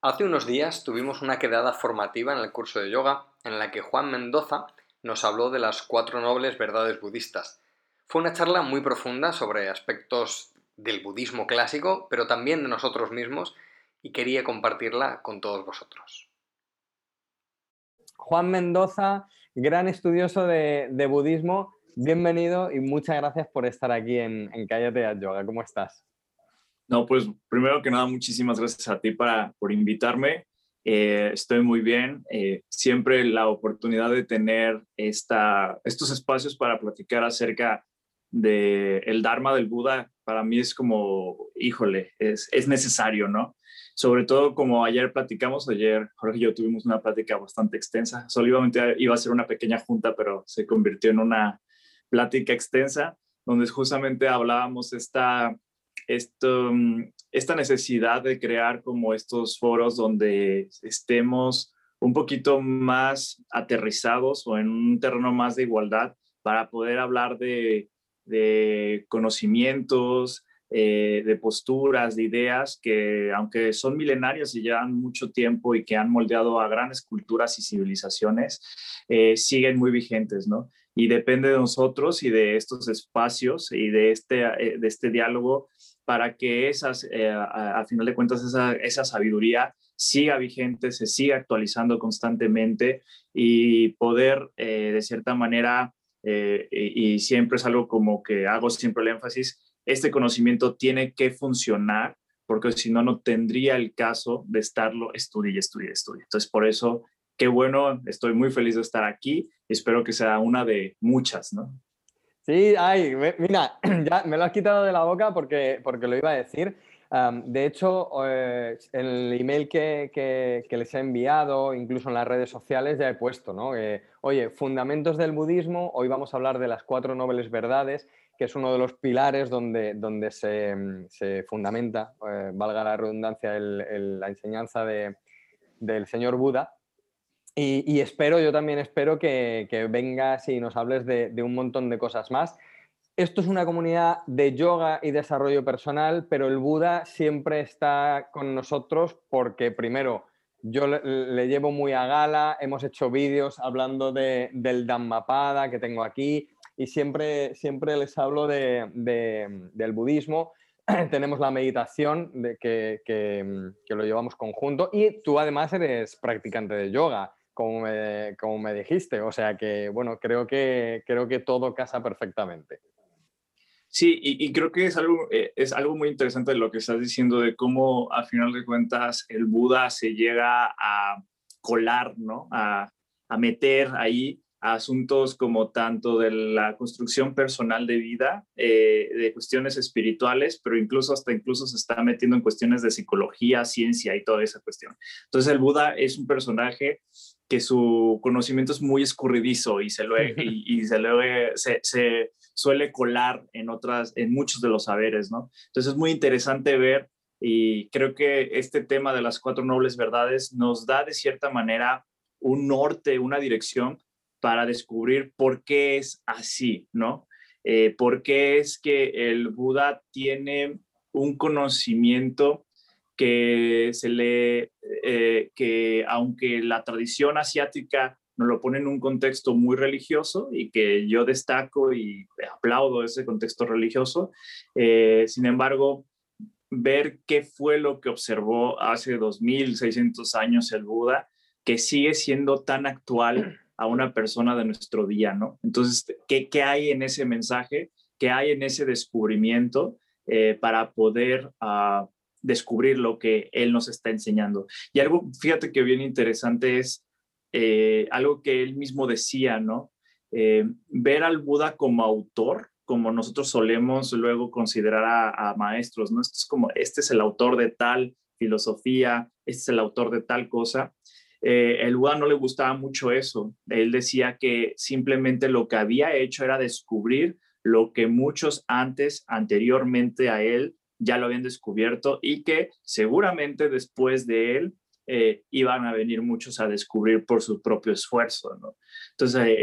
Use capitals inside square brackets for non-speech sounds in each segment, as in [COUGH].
Hace unos días tuvimos una quedada formativa en el curso de yoga en la que Juan Mendoza nos habló de las cuatro nobles verdades budistas. Fue una charla muy profunda sobre aspectos del budismo clásico, pero también de nosotros mismos, y quería compartirla con todos vosotros. Juan Mendoza, gran estudioso de, budismo, bienvenido y muchas gracias por estar aquí en, en Cállate Yoga. ¿Cómo estás? No, pues primero que nada, muchísimas gracias a ti para, por invitarme. Eh, estoy muy bien. Eh, siempre la oportunidad de tener esta, estos espacios para platicar acerca del el Dharma del Buda, para mí es como, híjole, es, es necesario, ¿no? Sobre todo como ayer platicamos, ayer Jorge y yo tuvimos una plática bastante extensa. Solamente iba a ser una pequeña junta, pero se convirtió en una plática extensa, donde justamente hablábamos esta esto, mm, esta necesidad de crear como estos foros donde estemos un poquito más aterrizados o en un terreno más de igualdad para poder hablar de, conocimientos, eh, de posturas, de ideas que aunque son milenarias y llevan mucho tiempo y que han moldeado a grandes culturas y civilizaciones, eh, siguen muy vigentes, ¿no? Y depende de nosotros y de estos espacios y de este, eh, de este diálogo para que esas, eh, al final de cuentas, esa, esa, sabiduría siga vigente, se siga actualizando constantemente y poder, eh, de cierta manera, eh, y, siempre es algo como que hago siempre el énfasis, este conocimiento tiene que funcionar, porque si no, no tendría el caso de estarlo estudie, estudie, estudie. Entonces, por eso, qué bueno, estoy muy feliz de estar aquí, espero que sea una de muchas, ¿no? Sí, ay, mira, [CLEARS THROAT] ya me lo has quitado de la boca porque, porque lo iba a decir. de hecho, eh, el email que, que, les he enviado, incluso en las redes sociales, ya he puesto, ¿no? oye, fundamentos del budismo, hoy vamos a hablar de las cuatro nobles verdades, que es uno de los pilares donde, donde se, se fundamenta, eh, valga la redundancia, la enseñanza de, del señor Buda. Y, espero, yo también espero que, vengas y nos hables de, un montón de cosas más. Esto es una comunidad de yoga y desarrollo personal, pero el Buda siempre está con nosotros porque primero yo le, llevo muy a gala, hemos hecho vídeos hablando del Dhammapada que tengo aquí y siempre, siempre les hablo del budismo. [CLEARS THROAT] Tenemos la meditación de que, que lo llevamos conjunto y tú además eres practicante de yoga como me, como me dijiste. O sea que, bueno, creo que, creo que todo casa perfectamente. Sí, y, creo que es algo, eh, es algo muy interesante lo que estás diciendo de cómo, a final de cuentas, el Buda se llega a colar, ¿no? A, a meter ahí asuntos como tanto de la construcción personal de vida, eh, de cuestiones espirituales, pero incluso hasta incluso se está metiendo en cuestiones de psicología, ciencia y toda esa cuestión. Entonces el Buda es un personaje que su conocimiento es muy escurridizo y se, lo, y, se, se, suele colar en otras, en muchos de los saberes, ¿no? Entonces es muy interesante ver y creo que este tema de las cuatro nobles verdades nos da de cierta manera un norte, una dirección para descubrir por qué es así, ¿no? Eh, por qué es que el Buda tiene un conocimiento que se le, eh, que aunque la tradición asiática nos lo pone en un contexto muy religioso y que yo destaco y aplaudo ese contexto religioso, eh, sin embargo, ver qué fue lo que observó hace 2600 años el Buda, que sigue siendo tan actual a una persona de nuestro día, ¿no? Entonces, ¿qué, hay en ese mensaje? ¿Qué hay en ese descubrimiento eh, para poder uh, descubrir lo que él nos está enseñando? Y algo, fíjate que bien interesante es eh, algo que él mismo decía, ¿no? Eh, ver al Buda como autor, como nosotros solemos luego considerar a, a, maestros, ¿no? Esto es como, este es el autor de tal filosofía, este es el autor de tal cosa. Eh, el Buda no le gustaba mucho eso. Él decía que simplemente lo que había hecho era descubrir lo que muchos antes, anteriormente a él, ya lo habían descubierto y que seguramente después de él eh, iban a venir muchos a descubrir por su propio esfuerzo. Entonces,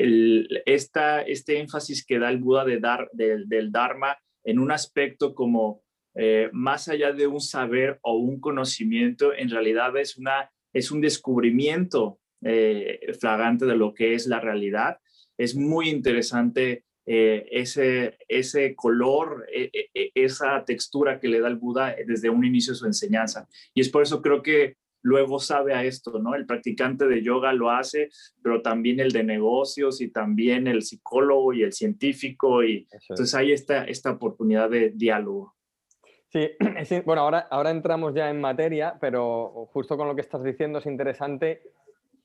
este énfasis que da el Buda de dar, del Dharma en un aspecto como eh, más allá de un saber o un conocimiento, en realidad es, una, es un descubrimiento eh, flagrante de lo que es la realidad. Es muy interesante eh, ese, ese color, e, e, e, esa textura que le da el Buda desde un inicio de su enseñanza. Y es por eso creo que luego sabe a esto, ¿no? El practicante de yoga lo hace, pero también el de negocios y también el psicólogo y el científico. Y entonces hay esta, esta oportunidad de diálogo. [CLEARS THROAT] Sí, bueno, ahora, ahora entramos ya en materia, pero justo con lo que estás diciendo es interesante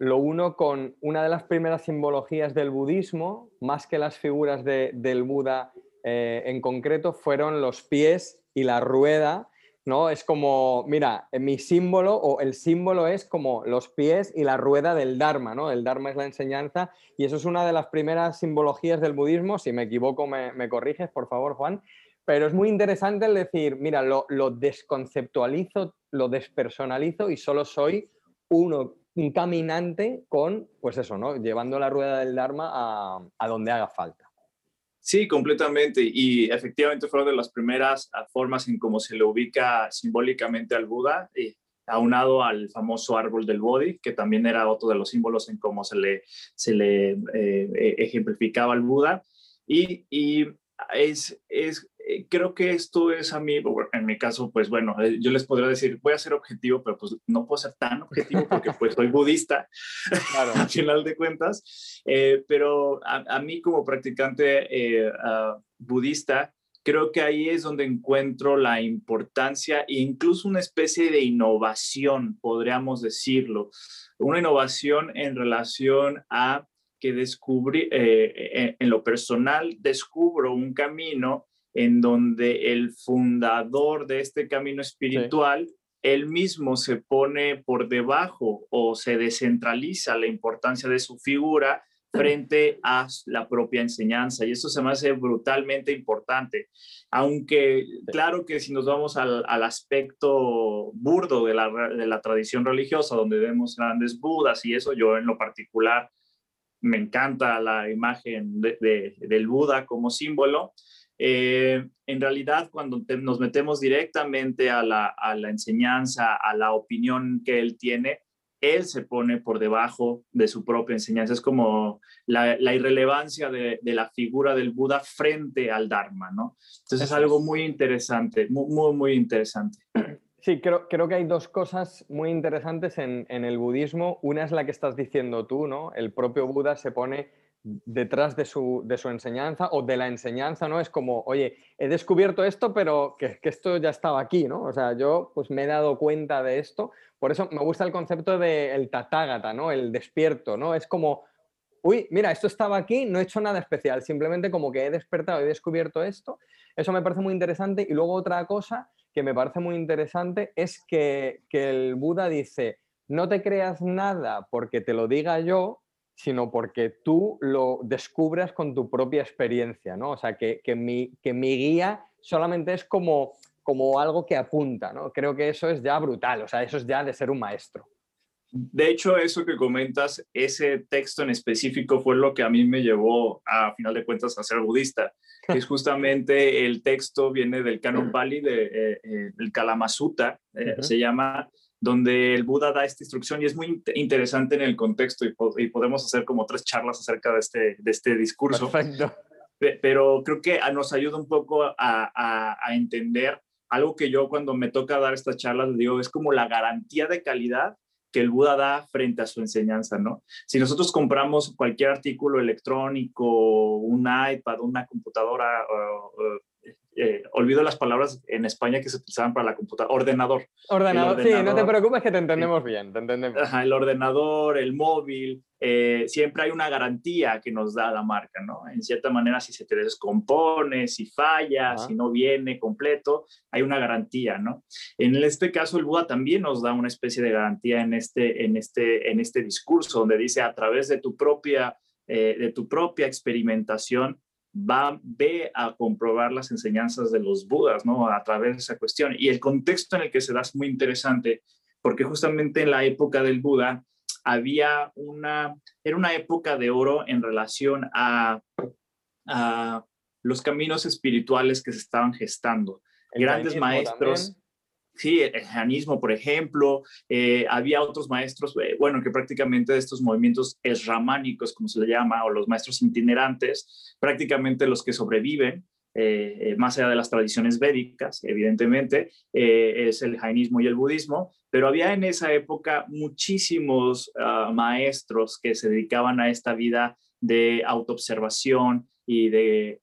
lo uno con una de las primeras simbologías del budismo, más que las figuras del Buda eh, en concreto, fueron los pies y la rueda, ¿no? Es como, mira, mi símbolo o el símbolo es como los pies y la rueda del Dharma, ¿no? El Dharma es la enseñanza y eso es una de las primeras simbologías del budismo. Si me equivoco, me, corriges, por favor, Juan. Pero es muy interesante el decir, mira, lo, lo desconceptualizo, lo despersonalizo y solo soy uno un caminante con, pues eso, ¿no? Llevando la rueda del Dharma a, donde haga falta. Sí, completamente. Y efectivamente fueron de las primeras formas en cómo se le ubica simbólicamente al Buda, y aunado al famoso árbol del Bodhi, que también era otro de los símbolos en cómo se le, se le eh, e, ejemplificaba al Buda. Y, y es, es, eh, creo que esto es a mí, en mi caso, pues bueno, eh, yo les podría decir, voy a ser objetivo, pero pues no puedo ser tan objetivo porque [LAUGHS] pues soy budista, claro. [LAUGHS] al final de cuentas, eh, pero a, mí como practicante ah, budista, creo que ahí es donde encuentro la importancia e incluso una especie de innovación, podríamos decirlo, una innovación en relación a que descubrí, en lo personal, descubro un camino en donde el fundador de este camino espiritual, él mismo se pone por debajo o se descentraliza la importancia de su figura frente a la propia enseñanza. Y eso se me hace brutalmente importante. Aunque claro que si nos vamos al, aspecto burdo de la, tradición religiosa, donde vemos grandes budas y eso, yo en lo particular me encanta la imagen del Buda como símbolo, eh, en realidad, cuando nos metemos directamente a la, enseñanza, a la opinión que él tiene, él se pone por debajo de su propia enseñanza. Es como la, irrelevancia de, la figura del Buda frente al Dharma, ¿no? Entonces es algo muy interesante, muy, muy, interesante. Sí, creo, creo, que hay dos cosas muy interesantes en, en, el budismo. Una es la que estás diciendo tú, ¿no? El propio Buda se pone detrás de su, enseñanza o de la enseñanza, ¿no? Es como, oye, he descubierto esto, pero que, esto ya estaba aquí, ¿no? O sea, yo pues me he dado cuenta de esto. Por eso me gusta el concepto del tatágata, ¿no? El despierto, ¿no? Es como, uy, mira, esto estaba aquí, no he hecho nada especial, simplemente como que he despertado, he descubierto esto. Eso me parece muy interesante. Y luego otra cosa que me parece muy interesante es que, que el Buda dice, no te creas nada porque te lo diga yo, sino porque tú lo descubras con tu propia experiencia, ¿no? O sea, que, mi, que mi guía solamente es como, como algo que apunta, ¿no? Creo que eso es ya brutal, o sea, eso es ya de ser un maestro. De hecho, eso que comentas, ese texto en específico fue lo que a mí me llevó, a final de cuentas, a ser budista. [LAUGHS] es justamente el texto viene del Canon Pali, de, eh, eh, del Kalamasuta, eh, se llama, donde el Buda da esta instrucción y es muy interesante en el contexto y, podemos hacer como tres charlas acerca de este, de este discurso. Perfecto. Pero creo que nos ayuda un poco a, a, entender algo que yo cuando me toca dar estas charlas digo, es como la garantía de calidad que el Buda da frente a su enseñanza, ¿no? Si nosotros compramos cualquier artículo electrónico, un iPad, una computadora, eh, olvido las palabras en España que se utilizaban para la computadora, ordenador. Ordenador, sí, no te preocupes que te entendemos bien, te entendemos. el ordenador, el móvil, eh, siempre hay una garantía que nos da la marca, ¿no? En cierta manera, si se te descompone, si falla, si no viene completo, hay una garantía, ¿no? En este caso, el Buda también nos da una especie de garantía en este, en este, en este discurso, donde dice a través de tu propia, eh, de tu propia experimentación, va, ve a comprobar las enseñanzas de los budas, ¿no? A través de esa cuestión. Y el contexto en el que se da es muy interesante, porque justamente en la época del Buda había una, era una época de oro en relación a, a los caminos espirituales que se estaban gestando. grandes maestros. Sí, el jainismo, por ejemplo, eh, había otros maestros, eh, bueno, que prácticamente de estos movimientos esramánicos, como se le llama, o los maestros itinerantes, prácticamente los que sobreviven, eh, más allá de las tradiciones védicas, evidentemente, es el jainismo y el budismo, pero había en esa época muchísimos ah, maestros que se dedicaban a esta vida de autoobservación y de,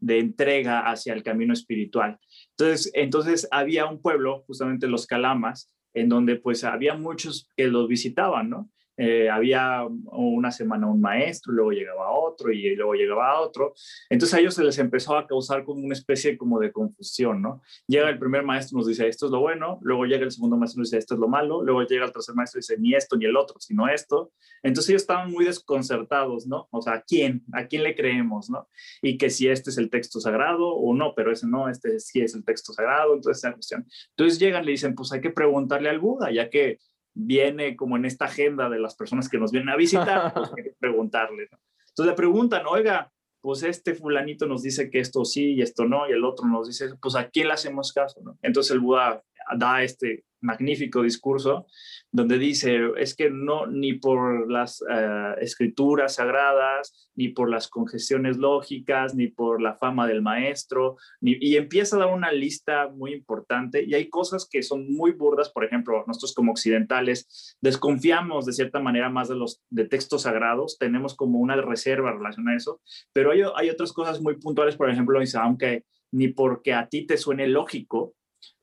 entrega hacia el camino espiritual. Entonces, entonces había un pueblo, justamente los Calamas, en donde pues había muchos que los visitaban, ¿no? Eh, había una semana un maestro, luego llegaba otro y luego llegaba otro. Entonces a ellos se les empezó a causar como una especie como de confusión, ¿no? Llega el primer maestro, nos dice, esto es lo bueno, luego llega el segundo maestro, nos dice, esto es lo malo, luego llega el tercer maestro y dice, ni esto ni el otro, sino esto. Entonces ellos estaban muy desconcertados, ¿no? O sea, ¿a quién? ¿A quién le creemos, ¿no? Y que si este es el texto sagrado o no, pero ese no, este sí es el texto sagrado, entonces esa cuestión. Entonces llegan, le dicen, pues hay que preguntarle al Buda, ya que viene como en esta agenda de las personas que nos vienen a visitar, pues [LAUGHS] hay que preguntarle. Entonces le preguntan, oiga, pues este fulanito nos dice que esto sí y esto no, y el otro nos dice, pues a quién le hacemos caso, ¿no? Entonces el Buda da este magnífico discurso donde dice, es que no, ni por las eh, escrituras sagradas, ni por las congestiones lógicas, ni por la fama del maestro, y empieza a dar una lista muy importante y hay cosas que son muy burdas, por ejemplo, nosotros como occidentales desconfiamos de cierta manera más de los de textos sagrados, tenemos como una reserva relacionada a eso, pero hay, hay otras cosas muy puntuales, por ejemplo, dice, aunque ni porque a ti te suene lógico,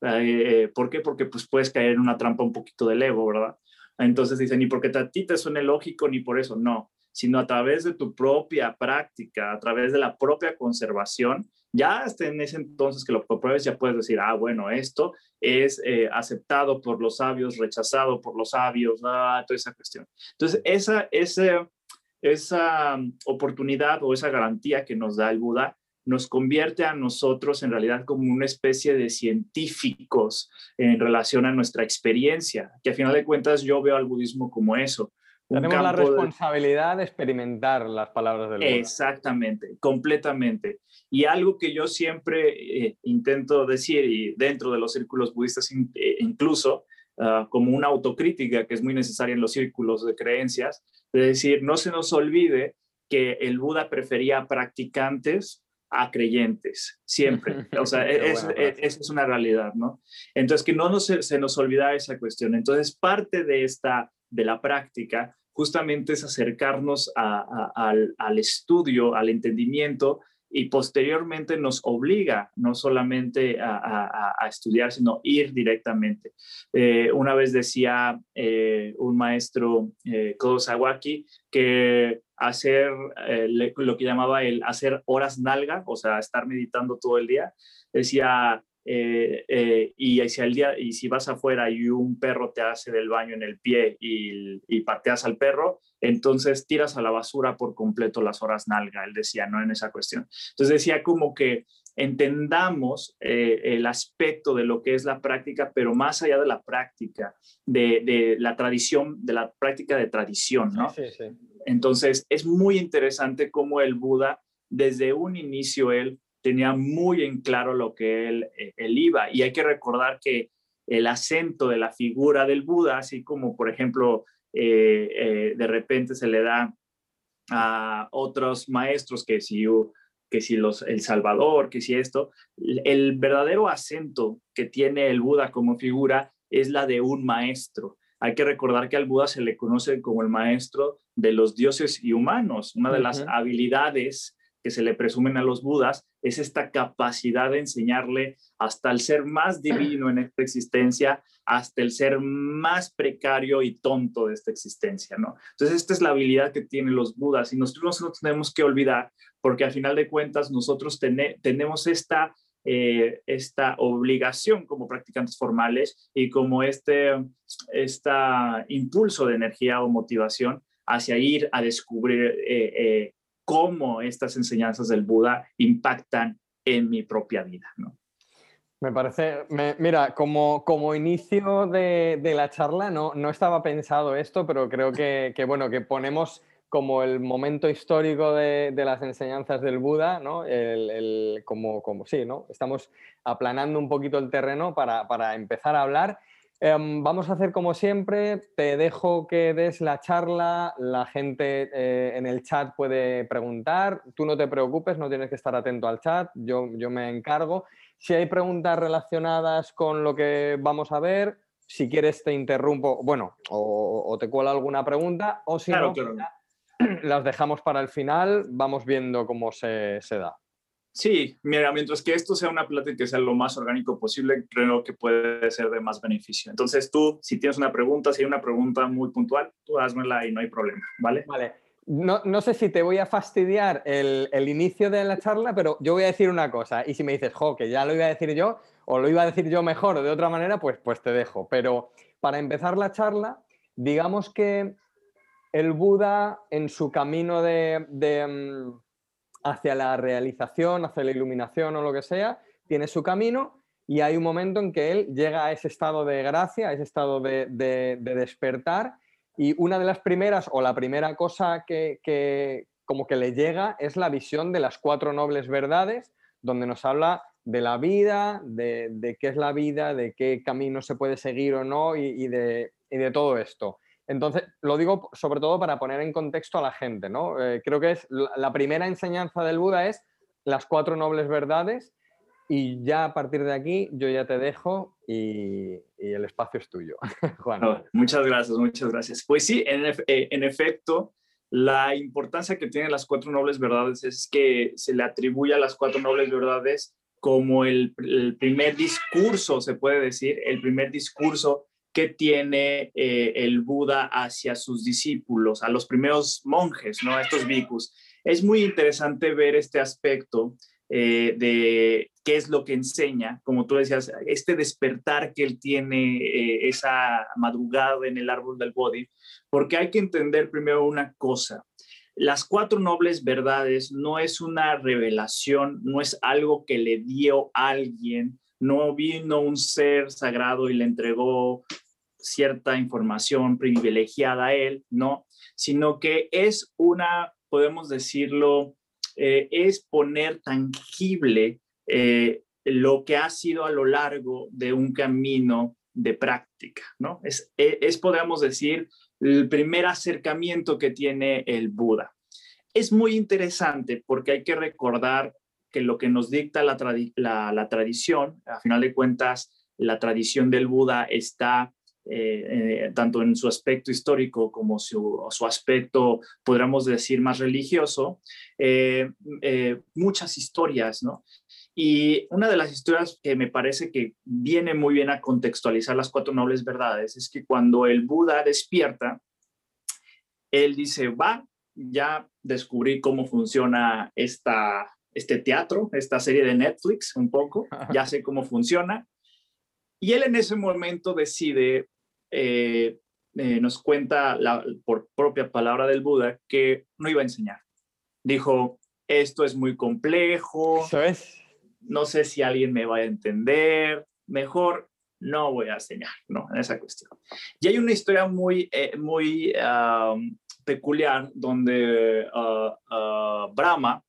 eh, ¿Por qué? Porque pues puedes caer en una trampa un poquito del ego, ¿verdad? Entonces dicen, ni porque a ti te suene lógico, ni por eso, no, sino a través de tu propia práctica, a través de la propia conservación, ya hasta en ese entonces que lo pruebes, ya puedes decir, ah, bueno, esto es eh, aceptado por los sabios, rechazado por los sabios, ah, toda esa cuestión. Entonces, esa, esa, esa oportunidad o esa garantía que nos da el Buda nos convierte a nosotros en realidad como una especie de científicos en relación a nuestra experiencia, que a final de cuentas yo veo al budismo como eso. Tenemos la responsabilidad de... experimentar las palabras del Buda. Exactamente, completamente. Y algo que yo siempre eh, intento decir, y dentro de los círculos budistas eh, incluso, ah, como una autocrítica que es muy necesaria en los círculos de creencias, de decir, no se nos olvide que el Buda prefería practicantes a creyentes, siempre. [LAUGHS] O sea, esa es, una realidad, ¿no? Entonces, que no nos, se nos olvida esa cuestión. Entonces, parte de esta, de la práctica, justamente es acercarnos al, al estudio, al entendimiento y posteriormente nos obliga no solamente a, estudiar, sino ir directamente. Eh, una vez decía eh, un maestro, eh, Sawaki, que hacer eh, lo que llamaba el hacer horas nalga, o sea, estar meditando todo el día, decía, y, si al día, y si vas afuera y un perro te hace del baño en el pie y, y pateas al perro, entonces tiras a la basura por completo las horas nalga, él decía, no en esa cuestión. Entonces decía como que entendamos eh, el aspecto de lo que es la práctica, pero más allá de la práctica, de, la tradición, de la práctica de tradición, ¿no? Sí, sí. Entonces es muy interesante cómo el Buda, desde un inicio, él tenía muy en claro lo que él, eh, iba. Y hay que recordar que el acento de la figura del Buda, así como por ejemplo eh, eh, de repente se le da a otros maestros que si, que si los, el Salvador, que si esto, el verdadero acento que tiene el Buda como figura es la de un maestro. Hay que recordar que al Buda se le conoce como el maestro de los dioses y humanos. Una de las habilidades que se le presumen a los budas es esta capacidad de enseñarle hasta el ser más divino en esta existencia, hasta el ser más precario y tonto de esta existencia, ¿no? Entonces, esta es la habilidad que tienen los budas y nosotros no tenemos que olvidar, porque al final de cuentas nosotros tenemos esta, eh, esta obligación como practicantes formales y como este esta impulso de energía o motivación hacia ir a descubrir eh, eh, cómo estas enseñanzas del Buda impactan en mi propia vida, ¿no? Me parece, mira, como, como inicio de, la charla no, no estaba pensado esto, pero creo que, bueno, que ponemos como el momento histórico de, las enseñanzas del Buda, ¿no? como, como sí, ¿no? Estamos aplanando un poquito el terreno para, para empezar a hablar. Em, vamos a hacer como siempre, te dejo que des la charla, la gente eh, en el chat puede preguntar, tú no te preocupes, no tienes que estar atento al chat, yo, yo me encargo. Si hay preguntas relacionadas con lo que vamos a ver, si quieres te interrumpo, bueno, o, te cuelo alguna pregunta, o si no, las dejamos para el final, vamos viendo cómo se, da. Sí, mira, mientras que esto sea una plática que sea lo más orgánico posible, creo que puede ser de más beneficio. Entonces tú, si tienes una pregunta, si hay una pregunta muy puntual, tú házmela y no hay problema, ¿vale? Vale. No, sé si te voy a fastidiar el, el, inicio de la charla, pero yo voy a decir una cosa. Y si me dices, jo, que ya lo iba a decir yo, o lo iba a decir yo mejor o de otra manera, pues, pues te dejo. Pero para empezar la charla, digamos que el Buda en su camino de, mm, hacia la realización, hacia la iluminación o lo que sea, tiene su camino y hay un momento en que él llega a ese estado de gracia, a ese estado de, despertar y una de las primeras o la primera cosa que, como que le llega es la visión de las cuatro nobles verdades, donde nos habla de la vida, de, qué es la vida, de qué camino se puede seguir o no y, de, y de todo esto. Entonces, lo digo sobre todo para poner en contexto a la gente, ¿no? Eh, creo que es la primera enseñanza del Buda es las cuatro nobles verdades y ya a partir de aquí yo ya te dejo y, el espacio es tuyo. [LAUGHS] Juan. muchas gracias, muchas gracias. Pues sí, en, eh, en, efecto, la importancia que tienen las cuatro nobles verdades es que se le atribuye a las cuatro nobles verdades como el primer discurso, se puede decir, el primer discurso que tiene eh, el Buda hacia sus discípulos, a los primeros monjes, ¿no? estos bhikkhus. Es muy interesante ver este aspecto eh, de qué es lo que enseña, como tú decías, este despertar que él tiene, eh, esa madrugada en el árbol del Bodhi, porque hay que entender primero una cosa. Las cuatro nobles verdades no es una revelación, no es algo que le dio alguien, no vino un ser sagrado y le entregó cierta información privilegiada a él, no, sino que es una, podemos decirlo, eh, es poner tangible eh, lo que ha sido a lo largo de un camino de práctica, ¿no? Es, e, es, podemos decir, el primer acercamiento que tiene el Buda. Es muy interesante porque hay que recordar que lo que nos dicta la, la tradición, a final de cuentas, la tradición del Buda está eh, eh, tanto en su aspecto histórico como su, su aspecto, podríamos decir, más religioso, eh, muchas historias, ¿no? Y una de las historias que me parece que viene muy bien a contextualizar las cuatro nobles verdades es que cuando el Buda despierta, él dice, va, ya descubrí cómo funciona esta, este teatro, esta serie de Netflix un poco, [LAUGHS] ya sé cómo funciona. Y él en ese momento decide eh, eh, nos cuenta por propia palabra del Buda que no iba a enseñar. Dijo, esto es muy complejo, no sé si alguien me va a entender, mejor no voy a enseñar, ¿no? En esa cuestión. Y hay una historia muy, eh, muy peculiar donde ah, ah, Brahma,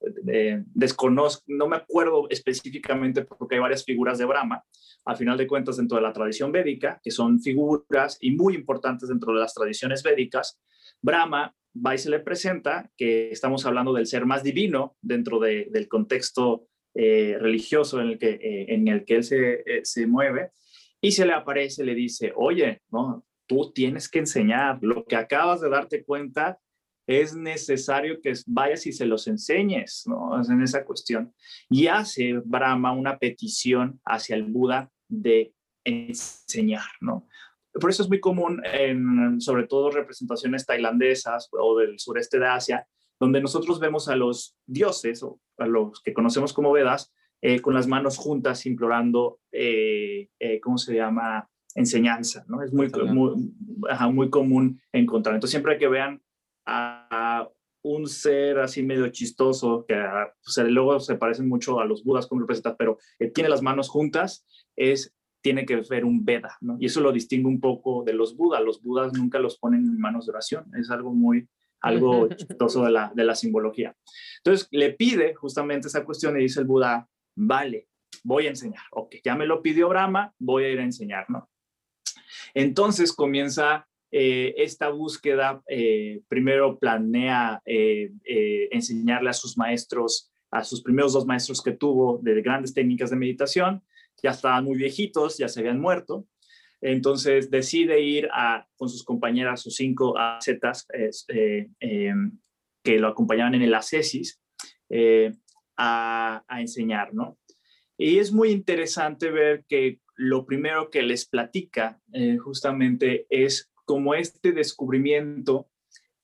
desconozco, no me acuerdo específicamente porque hay varias figuras de Brahma, al final de cuentas dentro de la tradición védica, que son figuras y muy importantes dentro de las tradiciones védicas, Brahma va y se le presenta que estamos hablando del ser más divino dentro del contexto eh, religioso en el que, eh, en el que él se, eh, se, mueve, y se le aparece, le dice, oye, no, tú tienes que enseñar, lo que acabas de darte cuenta es necesario que vayas y se los enseñes, ¿no? en esa cuestión. Y hace Brahma una petición hacia el Buda de enseñar, ¿no? Por eso es muy común en, sobre todo, representaciones tailandesas o del sureste de Asia, donde nosotros vemos a los dioses o a los que conocemos como Vedas eh, con las manos juntas implorando, eh, eh, ¿cómo se llama? Enseñanza, ¿no? Es muy, muy, muy común encontrar. Entonces, siempre que vean a un ser así medio chistoso, que pues, luego se parecen mucho a los budas como representas, pero tiene las manos juntas, es tiene que ver un Veda, ¿no? Y eso lo distingue un poco de los Budas. Los Budas nunca los ponen en manos de oración. Es algo muy, algo chistoso de la, de la simbología. Entonces le pide justamente esa cuestión y dice el Buda, vale, voy a enseñar. Ok, ya me lo pidió Brahma, voy a ir a enseñar, ¿no? Entonces comienza eh, esta búsqueda, eh, primero planea eh, enseñarle a sus maestros, a sus primeros dos maestros que tuvo de grandes técnicas de meditación, ya estaban muy viejitos, ya se habían muerto, entonces decide ir a, con sus compañeras, sus cinco zetas que lo acompañaban en el ascesis, a, a enseñar, ¿no? Y es muy interesante ver que lo primero que les platica eh, justamente es como este descubrimiento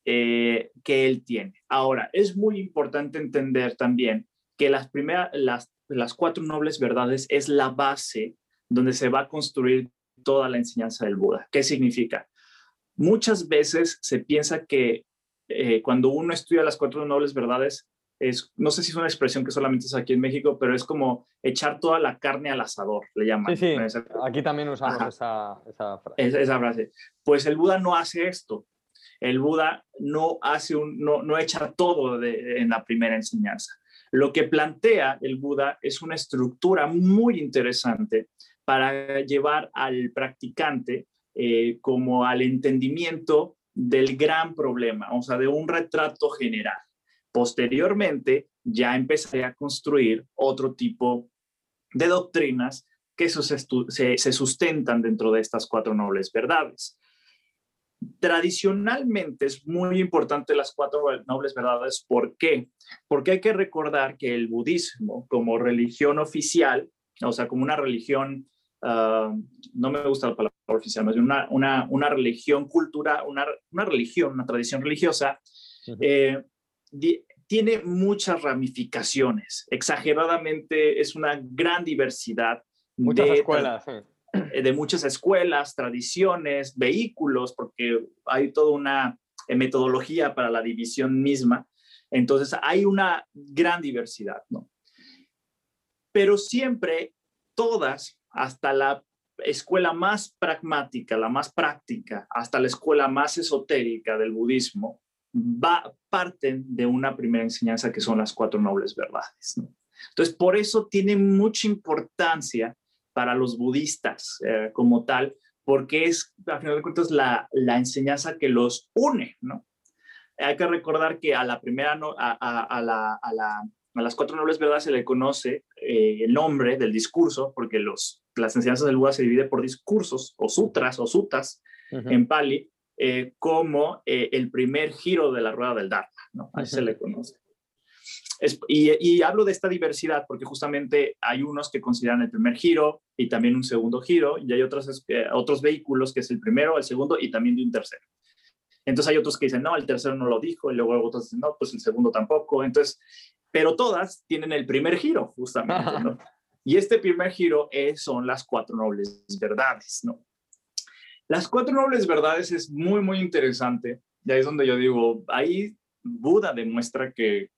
eh, que él tiene. Ahora, es muy importante entender también que las, las, las cuatro nobles verdades es la base donde se va a construir toda la enseñanza del Buda. ¿Qué significa? Muchas veces se piensa que eh, cuando uno estudia las cuatro nobles verdades, no sé si es una expresión que solamente es aquí en México, pero es como echar toda la carne al asador, le llaman. Sí, sí, aquí también usamos esa, frase. esa frase. Pues el Buda no hace esto. El Buda no hace un, no, no echa todo en la primera enseñanza. Lo que plantea el Buda es una estructura muy interesante para llevar al practicante eh, como al entendimiento del gran problema, o sea, de un retrato general. Posteriormente, ya empecé a construir otro tipo de doctrinas que se, sustentan dentro de estas cuatro nobles verdades. Tradicionalmente es muy importante las cuatro nobles verdades. ¿Por qué? Porque hay que recordar que el budismo como religión oficial, o sea, como una religión, ah, no me gusta la palabra oficial, más una, una, una religión cultural, una, una, religión, una tradición religiosa, tiene muchas ramificaciones. Exageradamente es una gran diversidad. Muchas de, escuelas. Eh, de muchas escuelas, tradiciones, vehículos, porque hay toda una eh, metodología para la división misma. Entonces hay una gran diversidad, ¿no? Pero siempre todas, hasta la escuela más pragmática, la más práctica, hasta la escuela más esotérica del budismo, va, parten de una primera enseñanza que son las cuatro nobles verdades. Entonces, por eso tiene mucha importancia para los budistas eh, como tal, porque es, a final de cuentas, la, la enseñanza que los une, ¿no? Hay que recordar que a la primera, no, a, a, la, a, las cuatro nobles verdades se le conoce eh, el nombre del discurso, porque los, las enseñanzas del Buda se dividen por discursos, o sutras, o sutas, en Pali, eh, como eh, el primer giro de la rueda del Dharma, ¿no? Así se le conoce. y, hablo de esta diversidad porque justamente hay unos que consideran el primer giro y también un segundo giro, y hay otros, eh, otros vehículos que es el primero, el segundo y también de un tercero. Entonces hay otros que dicen, no, el tercero no lo dijo, y luego otros dicen, no, pues el segundo tampoco. Entonces, pero todas tienen el primer giro, justamente, ¿no? Y este primer giro es, son las cuatro nobles verdades, ¿no? Las cuatro nobles verdades es muy, muy interesante. Y ahí es donde yo digo, ahí Buda demuestra que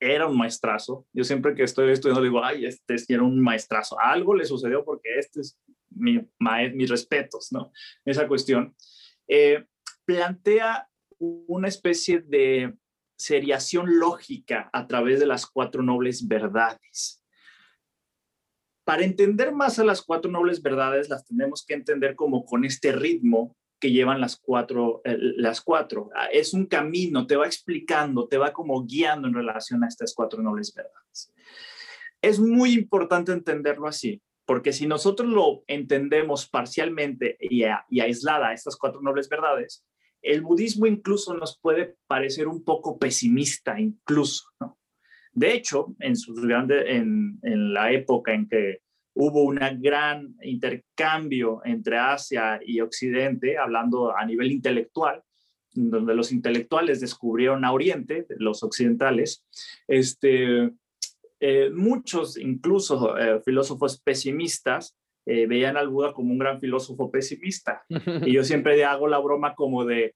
era un maestrazo. Yo siempre que estoy estudiando digo, ay, este era un maestrazo. Algo le sucedió porque este es mi, mis respetos, ¿no? Esa cuestión. Eh, plantea una especie de seriación lógica a través de las cuatro nobles verdades. Para entender más a las cuatro nobles verdades, las tenemos que entender como con este ritmo que llevan las cuatro, las cuatro. Ah, es un camino, te va explicando, te va como guiando en relación a estas cuatro nobles verdades. Es muy importante entenderlo así, porque si nosotros lo entendemos parcialmente y, y aislada estas cuatro nobles verdades, el budismo incluso nos puede parecer un poco pesimista, incluso, ¿no? De hecho, en, sus grandes, en, en la época en que hubo un gran intercambio entre Asia y Occidente, hablando a nivel intelectual, donde los intelectuales descubrieron a Oriente, los occidentales, este, eh, muchos, incluso eh, filósofos pesimistas, eh, veían al Buda como un gran filósofo pesimista. [LAUGHS] Y yo siempre hago la broma como de,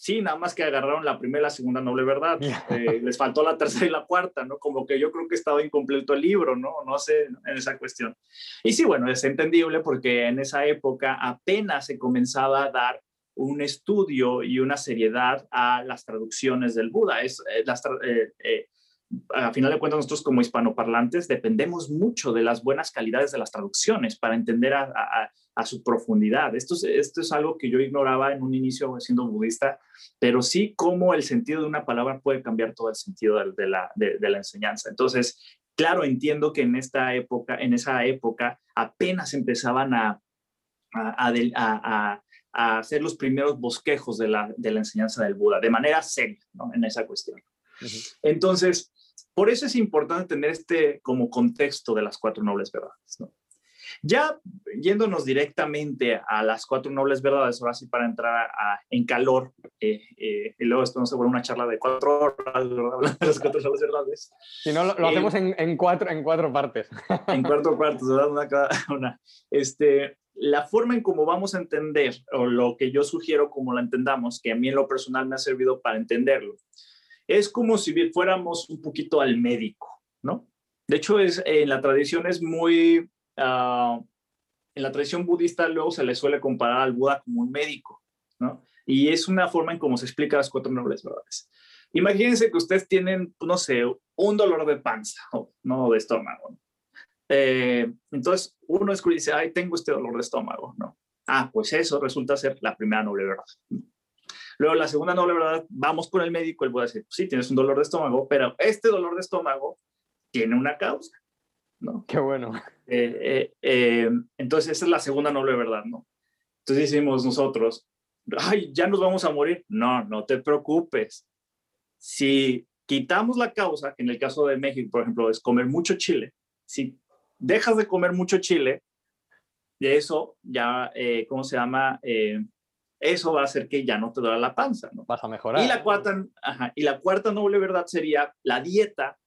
Sí, nada más que agarraron la primera y la segunda noble verdad. [LAUGHS] Eh, les faltó la tercera y la cuarta, ¿no? Como que yo creo que estaba incompleto el libro, ¿no? No sé, en esa cuestión. Y sí, bueno, es entendible porque en esa época apenas se comenzaba a dar un estudio y una seriedad a las traducciones del Buda. Es, eh, las, eh, a final de cuentas, nosotros como hispanoparlantes dependemos mucho de las buenas calidades de las traducciones para entender a, su profundidad. Esto es, esto es algo que yo ignoraba en un inicio siendo budista, pero sí cómo el sentido de una palabra puede cambiar todo el sentido de, la, de, la, enseñanza. Entonces, claro, entiendo que en esta época, en esa época, apenas empezaban a, a, hacer los primeros bosquejos de la, de la enseñanza del Buda, de manera seria, ¿no? En esa cuestión. Entonces, por eso es importante tener este como contexto de las cuatro nobles verdades. ¿no? Ya yéndonos directamente a las cuatro nobles verdades, ahora sí para entrar en calor, eh, eh, y luego esto no se vuelve una charla de cuatro horas, hablando de las cuatro nobles verdades. Si no, lo, eh, hacemos en, cuatro, en cuatro partes. [LAUGHS] En cuatro partes, ¿verdad? Una cada [LAUGHS] una. Este, la forma en cómo vamos a entender, o lo que yo sugiero como la entendamos, que a mí en lo personal me ha servido para entenderlo, es como si fuéramos un poquito al médico, ¿no? De hecho, es, en la tradición es muy, ah, en la tradición budista luego se le suele comparar al Buda como un médico, ¿no? Y es una forma en cómo se explica las cuatro nobles verdades. Imagínense que ustedes tienen, no sé, un dolor de panza, no de estómago. Eh, entonces, uno es que dice, ay, tengo este dolor de estómago, ¿no? Ah, pues eso resulta ser la primera noble verdad. Luego, la segunda noble verdad, vamos con el médico, él puede decir, sí, tienes un dolor de estómago, pero este dolor de estómago tiene una causa, ¿no? Qué bueno. Eh, eh, eh, entonces, esa es la segunda noble verdad, ¿no? Entonces decimos nosotros, ay, ya nos vamos a morir. No, no te preocupes. Si quitamos la causa, que en el caso de México, por ejemplo, es comer mucho chile, si dejas de comer mucho chile, de eso ya, ¿cómo se llama? Eso va a hacer que ya no te duela la panza, ¿no? Vas a mejorar. Y la cuarta, y la cuarta noble verdad sería la dieta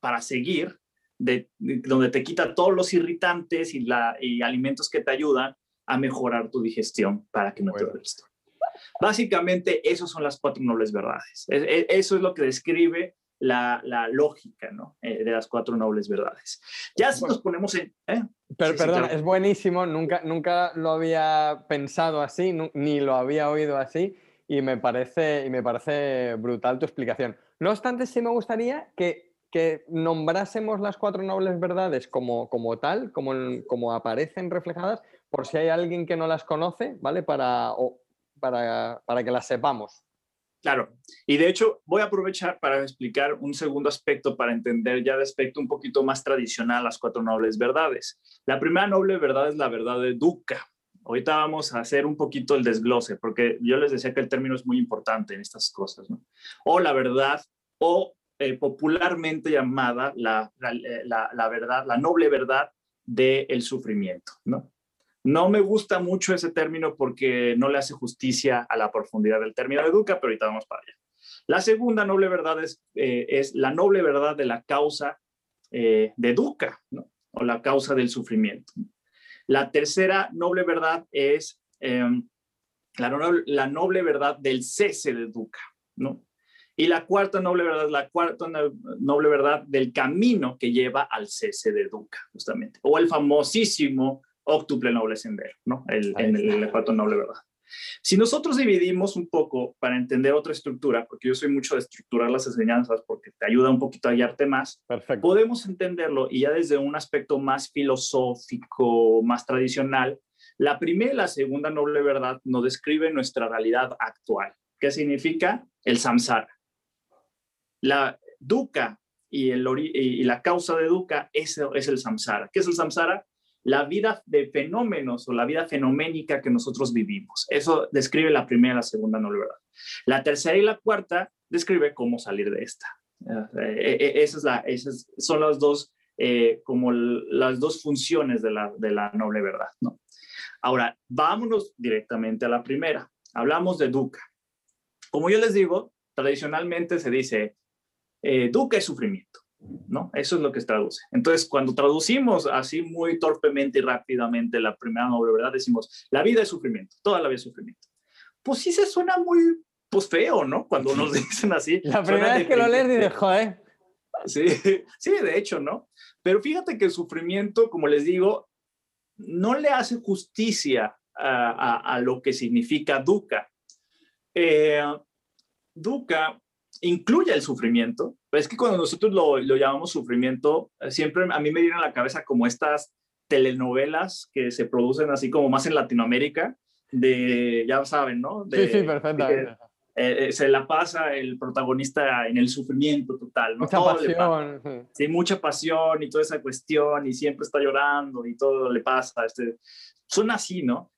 para seguir, de, donde te quita todos los irritantes y, la, y alimentos que te ayudan a mejorar tu digestión para que no te duele esto. Básicamente, esas son las cuatro nobles verdades. Eso es lo que describe la, lógica ¿no? Eh, de las cuatro nobles verdades. Ya si nos ponemos en... ¿eh? Pero, perdón, es buenísimo, nunca, nunca lo había pensado así, ni lo había oído así, y me parece, y me parece brutal tu explicación. No obstante, sí me gustaría que, que nombrásemos las cuatro nobles verdades como, como tal, como, como aparecen reflejadas, por si hay alguien que no las conoce, ¿vale? Para, para, para que las sepamos. Claro, y de hecho voy a aprovechar para explicar un segundo aspecto para entender ya de aspecto un poquito más tradicional las cuatro nobles verdades. La primera noble verdad es la verdad de Dukkha. Ahorita vamos a hacer un poquito el desglose, porque yo les decía que el término es muy importante en estas cosas, ¿no? O la verdad, o eh, popularmente llamada la, la, la, verdad, la noble verdad del sufrimiento, ¿no? No me gusta mucho ese término porque no le hace justicia a la profundidad del término de Duca, pero ahorita vamos para allá. La segunda noble verdad es, eh, es la noble verdad de la causa eh, de Duca, ¿no? o la causa del sufrimiento. La tercera noble verdad es em, la, noble, verdad del cese de Duca, ¿no? Y la cuarta noble verdad, la cuarta noble verdad del camino que lleva al cese de Duca, justamente, o el famosísimo octuple noble sendero, ¿no? El, en el noble, ¿verdad? Si nosotros dividimos un poco para entender otra estructura, porque yo soy mucho de estructurar las enseñanzas porque te ayuda un poquito a guiarte más, podemos entenderlo y ya desde un aspecto más filosófico, más tradicional, la primera y la segunda noble verdad nos describe nuestra realidad actual. ¿Qué significa? El samsara. La dukkha y, el, y la causa de dukkha es, es el samsara. ¿Qué es el samsara? La vida de fenómenos o la vida fenoménica que nosotros vivimos. Eso describe la primera y la segunda verdad. La tercera y la cuarta describe cómo salir de esta. Eh, eh, eh, esas, es son las dos, como las dos funciones de la, de la noble verdad. ¿no? Ahora, vámonos directamente a la primera. Hablamos de dukkha. Como yo les digo, tradicionalmente se dice, dukkha es sufrimiento. ¿No? Eso es lo que traduce. Entonces, cuando traducimos así muy torpemente y rápidamente la primera noble verdad, decimos, la vida es sufrimiento, toda la vida es sufrimiento. Pues sí se suena muy pues feo, ¿no? Cuando nos [LAUGHS] dicen así. La primera vez que lo lees dices, joder. Sí, sí, de hecho, ¿no? Pero fíjate que el sufrimiento, como les digo, no le hace justicia a, lo que significa dukkha. Eh, dukkha incluye el sufrimiento, pero es que cuando nosotros lo, lo, llamamos sufrimiento, siempre a mí me viene a la cabeza como estas telenovelas que se producen así como más en Latinoamérica, de, ya saben, ¿no? sí, sí, perfectamente. Eh, eh, se la pasa el protagonista en el sufrimiento total, ¿no? Mucha pasión. Sí, mucha pasión y toda esa cuestión y siempre está llorando y todo le pasa. Este, son así, ¿no?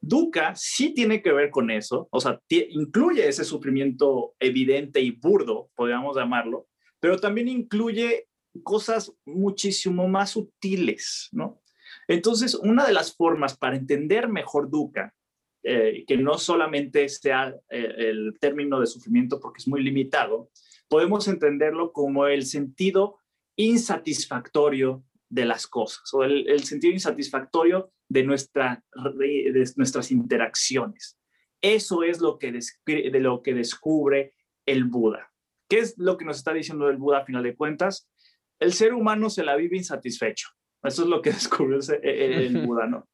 Duca sí tiene que ver con eso, o sea, incluye ese sufrimiento evidente y burdo, podríamos llamarlo, pero también incluye cosas muchísimo más sutiles, ¿no? Entonces, una de las formas para entender mejor Duca eh, que no solamente sea eh, el término de sufrimiento porque es muy limitado, podemos entenderlo como el sentido insatisfactorio de las cosas o el, sentido insatisfactorio de, nuestra, de nuestras interacciones. Eso es lo que, de lo que descubre el Buda. ¿Qué es lo que nos está diciendo el Buda a final de cuentas? El ser humano se la vive insatisfecho. Eso es lo que [LAUGHS] descubrió el, el Buda, ¿no?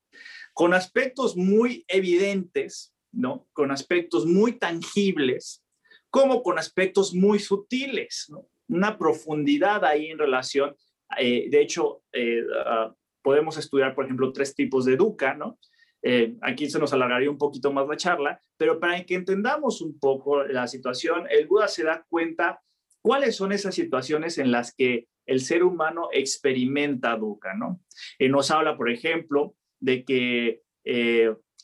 con aspectos muy evidentes, ¿no? Con aspectos muy tangibles, como con aspectos muy sutiles, ¿no? Una profundidad ahí en relación, eh, de hecho, eh, ah, podemos estudiar, por ejemplo, tres tipos de dukkha, ¿no? Eh, aquí se nos alargaría un poquito más la charla, pero para que entendamos un poco la situación, el Buda se da cuenta cuáles son esas situaciones en las que el ser humano experimenta dukkha, ¿no? Nos habla, por ejemplo, de que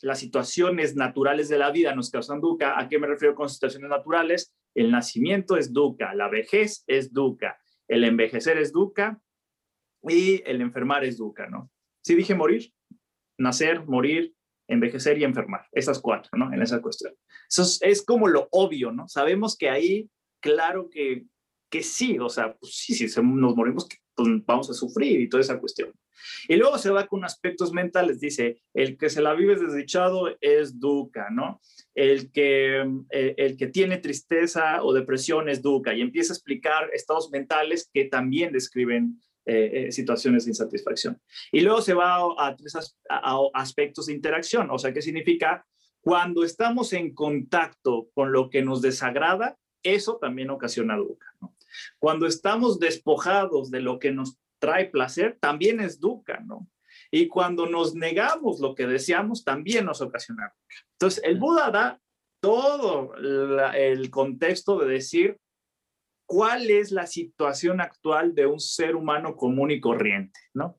las situaciones naturales de la vida nos causan dukkha. ¿A qué me refiero con situaciones naturales? El nacimiento es dukkha, la vejez es dukkha, el envejecer es dukkha y el enfermar es dukkha, ¿no? Sí dije morir, nacer, morir, envejecer y enfermar, esas cuatro, ¿no? En esa cuestión. Eso es, como lo obvio, ¿no? Sabemos que ahí, claro que, que sí, o sea, pues sí, si nos morimos, pues vamos a sufrir y toda esa cuestión. Y luego se va con aspectos mentales, dice, el que se la vive desdichado es duca, ¿no? El que, eh, el que tiene tristeza o depresión es duca y empieza a explicar estados mentales que también describen eh, eh, situaciones de insatisfacción. Y luego se va a, tres aspectos de interacción, o sea, ¿qué significa? Cuando estamos en contacto con lo que nos desagrada, eso también ocasiona duca, ¿no? Cuando estamos despojados de lo que nos trae placer, también es ¿no? Y cuando nos negamos lo que deseamos, también nos ocasiona dukkha. Entonces, el Buda da todo el contexto de decir cuál es la situación actual de un ser humano común y corriente, ¿no?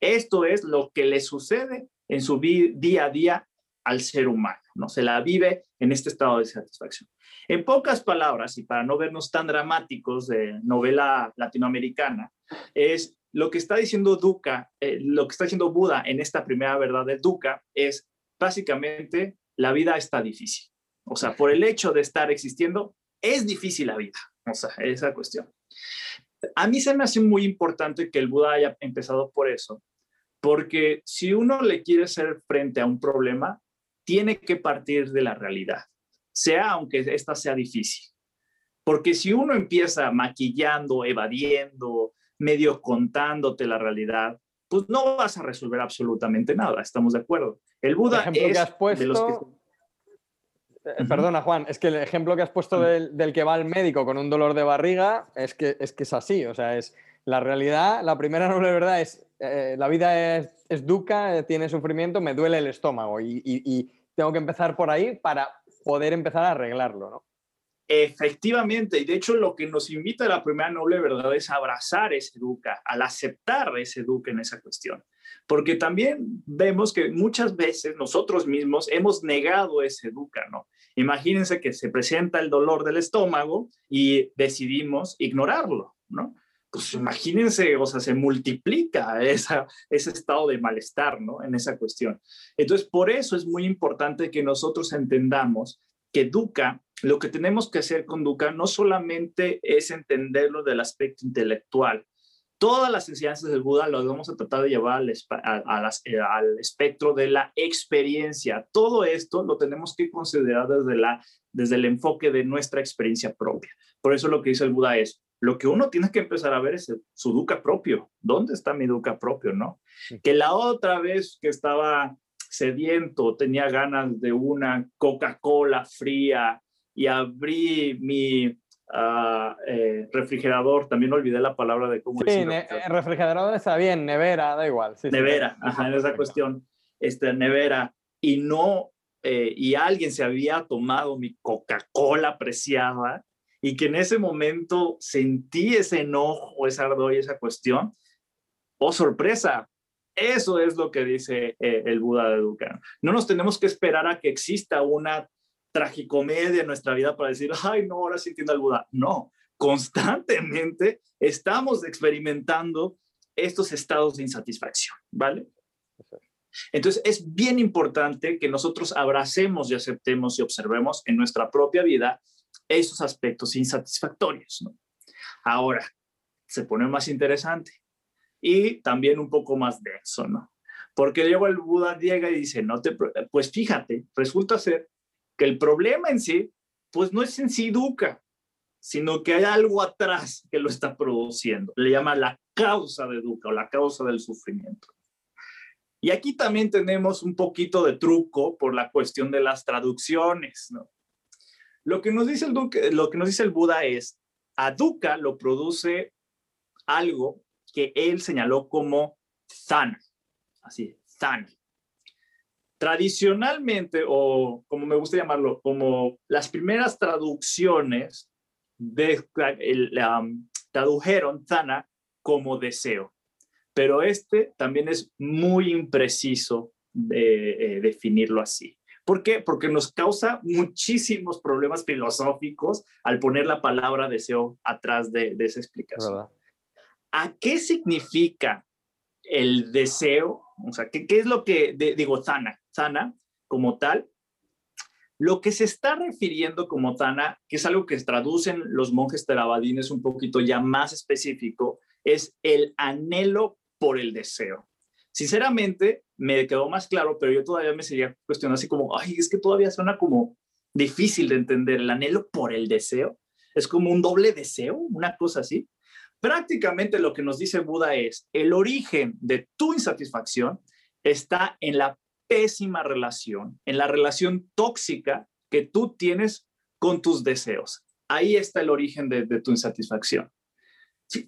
Esto es lo que le sucede en su día a día al ser humano, ¿no? Se la vive en este estado de satisfacción. En pocas palabras, y para no vernos tan dramáticos de novela latinoamericana, es lo que está diciendo Duca, eh, lo que está diciendo Buda en esta primera verdad de Duca es básicamente la vida está difícil. O sea, por el hecho de estar existiendo, es difícil la vida. O sea, esa cuestión. A mí se me hace muy importante que el Buda haya empezado por eso, porque si uno le quiere hacer frente a un problema, tiene que partir de la realidad, sea aunque esta sea difícil. Porque si uno empieza maquillando, evadiendo, medio contándote la realidad, pues no vas a resolver absolutamente nada, estamos de acuerdo. El Buda ejemplo que has puesto... Eh, perdona, Juan, es que el ejemplo que has puesto del, que va al médico con un dolor de barriga es que es, que es así, o sea, es la realidad, la primera [LAUGHS] noble verdad es, eh, la vida es, es duca, eh, tiene sufrimiento, me duele el estómago y tengo que empezar por ahí para poder empezar a arreglarlo, ¿no? Efectivamente, y de hecho lo que nos invita a la primera noble verdad es abrazar ese duca, al aceptar ese duca en esa cuestión. Porque también vemos que muchas veces nosotros mismos hemos negado ese duca, ¿no? Imagínense que se presenta el dolor del estómago y decidimos ignorarlo, ¿no? Pues imagínense, o sea, se multiplica ese estado de malestar, ¿no? En esa cuestión. Entonces, por eso es muy importante que nosotros entendamos que duca lo que tenemos que hacer con Duca no solamente es entenderlo del aspecto intelectual, todas las enseñanzas del Buda las vamos a tratar de llevar al, eh, al, espectro de la experiencia. Todo esto lo tenemos que considerar desde, la, desde el enfoque de nuestra experiencia propia. Por eso lo que dice el Buda es, lo que uno tiene que empezar a ver es su duca propio. ¿Dónde está mi duca propio, no? Que la otra vez que estaba sediento, tenía ganas de una Coca-Cola fría y abrí mi uh, refrigerador, también olvidé la palabra de cómo sí, refrigerador está bien, nevera, da igual. nevera, ajá, en esa cuestión, este, nevera, y no, eh, y alguien se había tomado mi Coca-Cola apreciada, y que en ese momento sentí ese enojo, esa ardor y esa cuestión, oh sorpresa, eso es lo que dice eh, el Buda de Dukkha. No nos tenemos que esperar a que exista una tragicomedia en nuestra vida para decir, ay, no, ahora sí entiendo el Buda. No, constantemente estamos experimentando estos estados de insatisfacción, ¿vale? Entonces, es bien importante que nosotros abracemos y aceptemos y observemos en nuestra propia vida esos aspectos insatisfactorios, ¿no? Ahora, se pone más interesante y también un poco más denso, ¿no? Porque luego el Buda llega y dice, no te, pues fíjate, resulta ser que el problema en sí, pues no es en sí dukkha, sino que hay algo atrás que lo está produciendo. Le llama la causa de dukkha o la causa del sufrimiento. Y aquí también tenemos un poquito de truco por la cuestión de las traducciones, ¿no? Lo que nos dice el, lo que nos dice el Buda es, a dukkha lo produce algo que él señaló como zana, así, zana. Tradicionalmente, o como me gusta llamarlo, como las primeras traducciones de, tradujeron zana como deseo, pero este también es muy impreciso de eh, definirlo así. ¿Por qué? Porque nos causa muchísimos problemas filosóficos al poner la palabra deseo atrás de, esa explicación. ¿A qué significa el deseo? O sea, ¿qué, es lo que, digo, sana? Sana como tal. Lo que se está refiriendo como sana, que es algo que traducen los monjes terabadines un poquito ya más específico, es el anhelo por el deseo. Sinceramente, me quedó más claro, pero yo todavía me seguía cuestionando así como, ay, es que todavía suena como difícil de entender el anhelo por el deseo. Es como un doble deseo, una cosa así. Prácticamente lo que nos dice Buda es, el origen de tu insatisfacción está en la pésima relación, en la relación tóxica que tú tienes con tus deseos. Ahí está el origen de, tu insatisfacción.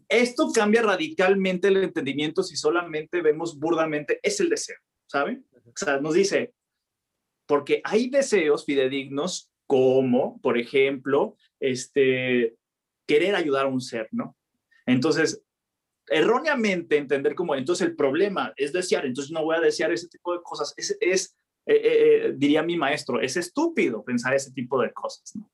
esto cambia radicalmente el entendimiento si solamente vemos burdamente, es el deseo, ¿saben? O sea, nos dice, porque hay deseos fidedignos como, por ejemplo, este, querer ayudar a un ser, ¿no? Entonces, erróneamente entender como, entonces el problema es desear, entonces no voy a desear ese tipo de cosas, es, es eh, eh, eh, diría mi maestro, es estúpido pensar ese tipo de cosas. ¿no?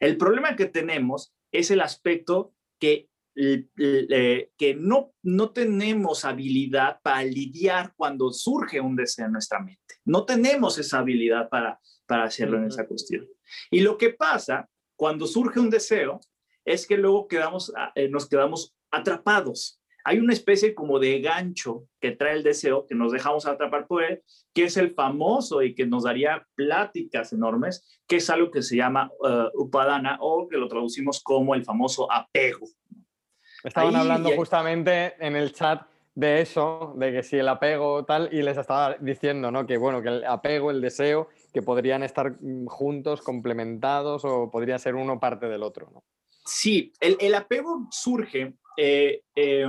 El problema que tenemos es el aspecto que, que no, no tenemos habilidad para lidiar cuando surge un deseo en nuestra mente. No tenemos esa habilidad para, para hacerlo en esa cuestión. Y lo que pasa cuando surge un deseo es que luego quedamos, ah, eh, nos quedamos atrapados. Hay una especie como de gancho que trae el deseo, que nos dejamos atrapar por él, que es el famoso y que nos daría pláticas enormes, que es algo que se llama uh, upadana o que lo traducimos como el famoso apego. Estaban hablando justamente en el chat de eso, de que si el apego tal, y les estaba diciendo, ¿no? Que bueno, que el apego, el deseo, que podrían estar mm, juntos, complementados o podría ser uno parte del otro, ¿no? Sí, el, apego surge, eh, eh,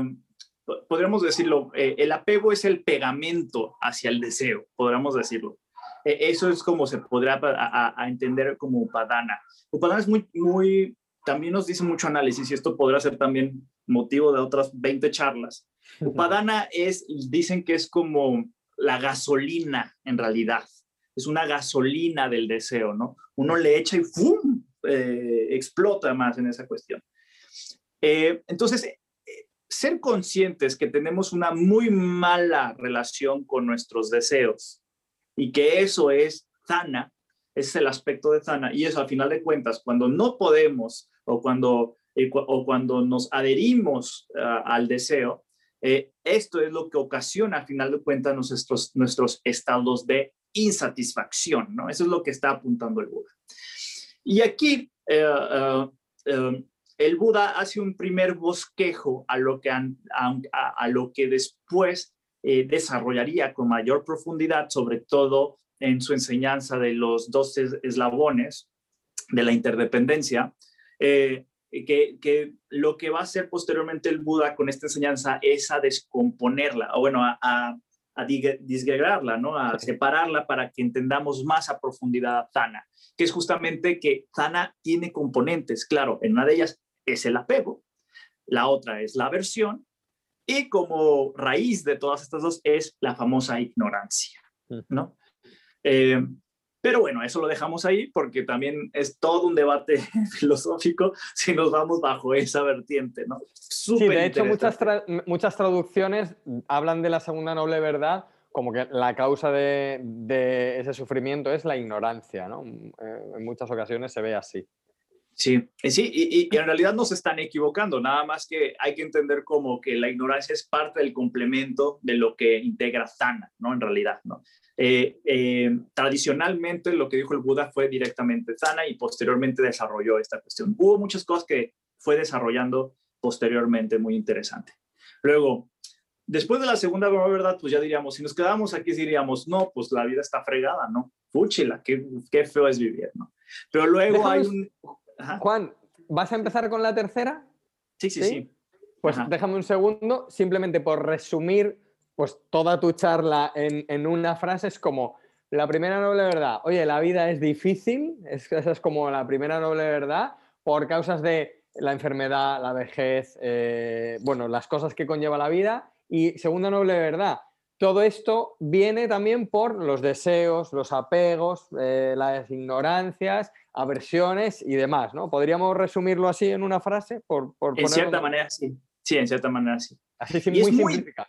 podríamos decirlo, eh, el apego es el pegamento hacia el deseo, podríamos decirlo. eso es como se podrá a, entender como Upadana. Upadana es muy, muy, también nos dice mucho análisis y esto podrá ser también motivo de otras 20 charlas. Upadana es, dicen que es como la gasolina en realidad. Es una gasolina del deseo, ¿no? Uno le echa y ¡fum! Eh, explota más en esa cuestión. Eh, entonces, eh, ser conscientes que tenemos una muy mala relación con nuestros deseos y que eso es sana, es el aspecto de sana, y eso al final de cuentas, cuando no podemos o cuando, o cuando nos adherimos al deseo, esto es lo que ocasiona, al final de cuentas, nuestros, nuestros estados de insatisfacción, ¿no? Eso es lo que está apuntando el Buda. Y aquí eh, eh, el Buda hace un primer bosquejo a lo que, a, lo que después desarrollaría con mayor profundidad, sobre todo en su enseñanza de los dos eslabones de la interdependencia, que, lo que va a hacer posteriormente el Buda con esta enseñanza es a descomponerla, bueno, a, disgregarla, ¿no? A separarla para que entendamos más a profundidad a Zana, que es justamente que Zana tiene componentes, claro, en una de ellas es el apego, la otra es la aversión, y como raíz de todas estas dos es la famosa ignorancia, ¿no? Eh, pero bueno, eso lo dejamos ahí porque también es todo un debate [LAUGHS] filosófico si nos vamos bajo esa vertiente, ¿no? sí, de hecho muchas, muchas traducciones hablan de la segunda noble verdad como que la causa de, de ese sufrimiento es la ignorancia, ¿no? Eh, en muchas ocasiones se ve así. Sí, sí, y, y, en realidad no se están equivocando, nada más que hay que entender como que la ignorancia es parte del complemento de lo que integra Sana, ¿no? En realidad, ¿no? Eh, eh, tradicionalmente lo que dijo el Buda fue directamente sana y posteriormente desarrolló esta cuestión. Hubo muchas cosas que fue desarrollando posteriormente muy interesante. Luego, después de la segunda verdad, pues ya diríamos, si nos quedamos aquí, diríamos, no, pues la vida está fregada, ¿no? Fúchila, qué, qué feo es vivir, ¿no? Pero luego hay un... Juan, ¿vas a empezar con la tercera? Sí, sí, sí. Pues déjame un segundo, simplemente por resumir pues toda tu charla en, una frase es como la primera noble verdad. Oye, la vida es difícil, esa es como la primera noble verdad, por causas de la enfermedad, la vejez, eh, bueno, las cosas que conlleva la vida. Y segunda noble verdad, todo esto viene también por los deseos, los apegos, eh, las ignorancias, aversiones y demás, ¿no? ¿Podríamos resumirlo así en una frase? Por, en cierta manera, sí. Sí, en cierta manera, sí. Así muy simplificado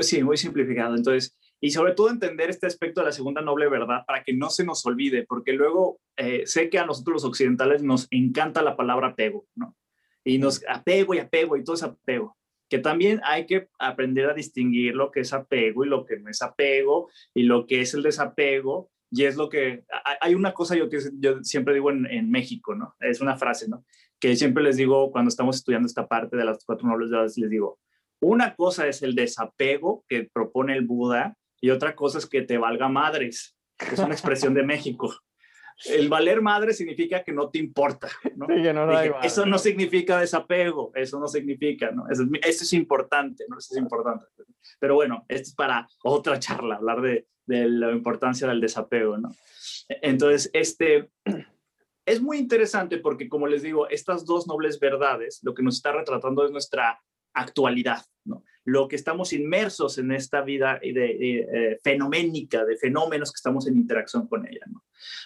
sí, muy simplificado. Entonces, y sobre todo entender este aspecto de la segunda noble verdad para que no se nos olvide, porque luego eh, sé que a nosotros los occidentales nos encanta la palabra apego, ¿no? Y nos apego y apego y todo es apego, que también hay que aprender a distinguir lo que es apego y lo que no es apego y lo que es el desapego. Y es lo que, hay una cosa yo que yo siempre digo en, en México, ¿no? Es una frase, ¿no? Que siempre les digo cuando estamos estudiando esta parte de las cuatro nobles verdades, les digo, una cosa es el desapego que propone el Buda y otra cosa es que te valga madres, que es una expresión de México. El valer madre significa que no te importa. ¿no? eso no significa desapego, eso no significa, ¿no? Eso, es importante, ¿no? Eso es importante. Pero bueno, esto es para otra charla, hablar de, de la importancia del desapego, ¿no? Entonces, este, [CLEARS THROAT] es muy interesante porque, como les digo, estas dos nobles verdades, lo que nos está retratando es nuestra actualidad. Lo que estamos inmersos en esta vida de, eh, fenoménica, de fenómenos que estamos en interacción con ella.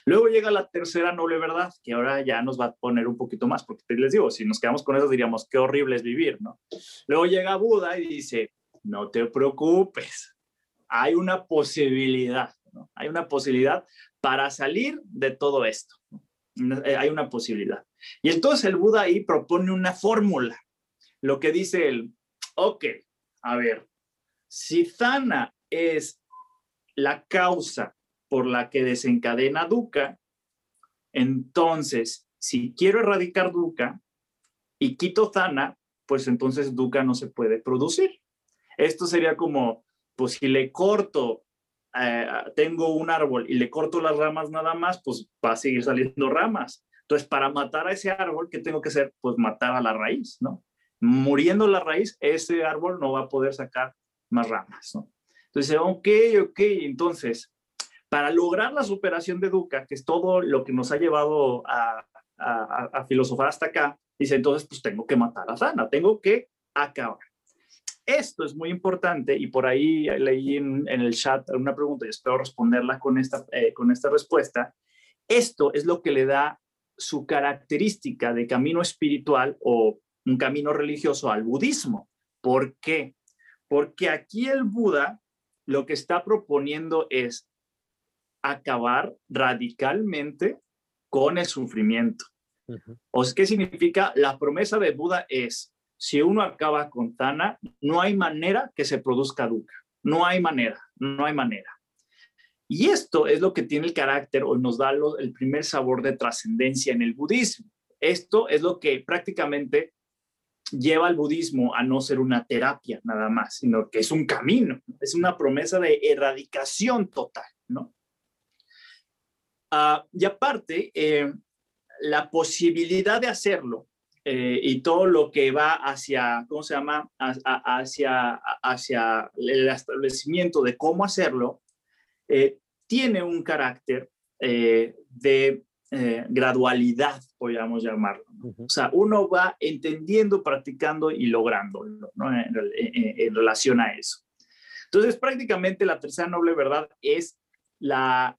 Luego llega la tercera noble verdad, que ahora ya nos va a poner un poquito más, porque les digo, si nos quedamos con eso diríamos, qué horrible es vivir, ¿no? Luego llega Buda y dice, no te preocupes, hay una posibilidad. Hay una posibilidad para salir de todo esto, Hay una posibilidad. Y entonces el Buda ahí propone una fórmula, lo que dice él, ok, a ver, si Zana es la causa por la que desencadena Dukkha, entonces, si quiero erradicar Dukkha y quito Zana, pues entonces Dukkha no se puede producir. Esto sería como, pues si le corto, eh, tengo un árbol y le corto las ramas nada más, pues va a seguir saliendo ramas. Entonces, para matar a ese árbol, ¿qué tengo que hacer? Pues matar a la raíz, ¿no? Muriendo la raíz, ese árbol no va a poder sacar más ramas. ¿no? Entonces, ok, ok, entonces, para lograr la superación de Duca, que es todo lo que nos ha llevado a, a, filosofar hasta acá, dice, entonces, pues tengo que matar a Zana, tengo que acabar. Esto es muy importante y por ahí leí en, el chat una pregunta y espero responderla con esta, eh, con esta respuesta. Esto es lo que le da su característica de camino espiritual o un camino religioso al budismo. ¿Por qué? Porque aquí el Buda lo que está proponiendo es acabar radicalmente con el sufrimiento. ¿O ¿qué significa? La promesa de Buda es, si uno acaba con Tana, no hay manera que se produzca Dukkha. No hay manera, no hay manera. Y esto es lo que tiene el carácter o nos da el primer sabor de trascendencia en el budismo. Esto es lo que prácticamente lleva al budismo a no ser una terapia nada más, sino que es un camino, es una promesa de erradicación total, ¿no? Ah, y aparte, eh, la posibilidad de hacerlo eh, y todo lo que va hacia, ¿cómo se llama? hacia, hacia el establecimiento de cómo hacerlo, eh, tiene un carácter de gradualidad, podríamos llamarlo. O sea, uno va entendiendo, practicando y lográndolo ¿no? en relación a eso. Entonces, prácticamente la tercera noble verdad es la